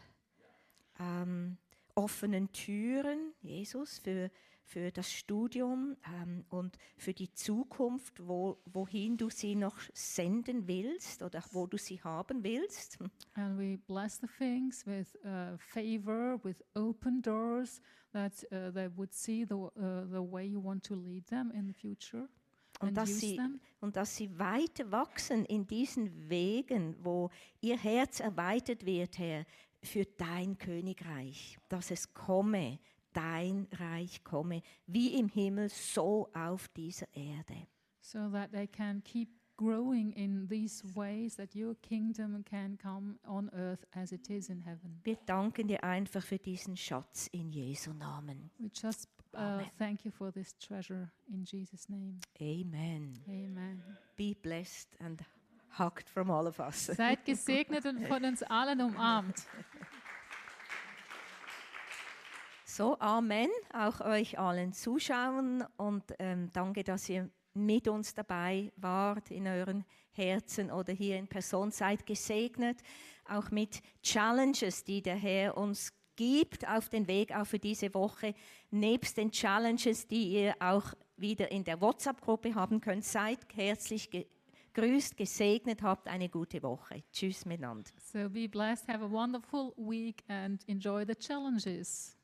ähm, offenen Türen, Jesus, für, für das Studium ähm, und für die Zukunft, wo, wohin du sie noch senden willst oder wo du sie haben willst. And we bless the things with uh, favor, with open doors, that uh, they would see the, uh, the way you want to lead them in the future Und and dass, sie, und dass sie weiter wachsen in diesen Wegen, wo ihr Herz erweitert wird, Herr, für dein Königreich, dass es komme, dein Reich komme, wie im Himmel, so auf dieser Erde. so that they can keep growing in these ways that your kingdom can come on earth as it is in heaven. Wir danken dir einfach für diesen Schatz in Jesu Namen. We just uh, thank you for this treasure in Jesus' name. Amen. Amen. Be blessed and hugged from all of us. Seid gesegnet und von uns allen umarmt. *laughs* So, Amen. Auch euch allen Zuschauern und ähm, danke, dass ihr mit uns dabei wart in euren Herzen oder hier in Person. Seid gesegnet, auch mit Challenges, die der Herr uns gibt auf den Weg auch für diese Woche. Nebst den Challenges, die ihr auch wieder in der WhatsApp-Gruppe haben könnt. Seid herzlich gegrüßt, gesegnet, habt eine gute Woche. Tschüss miteinander. So be blessed, have a wonderful week, and enjoy the challenges.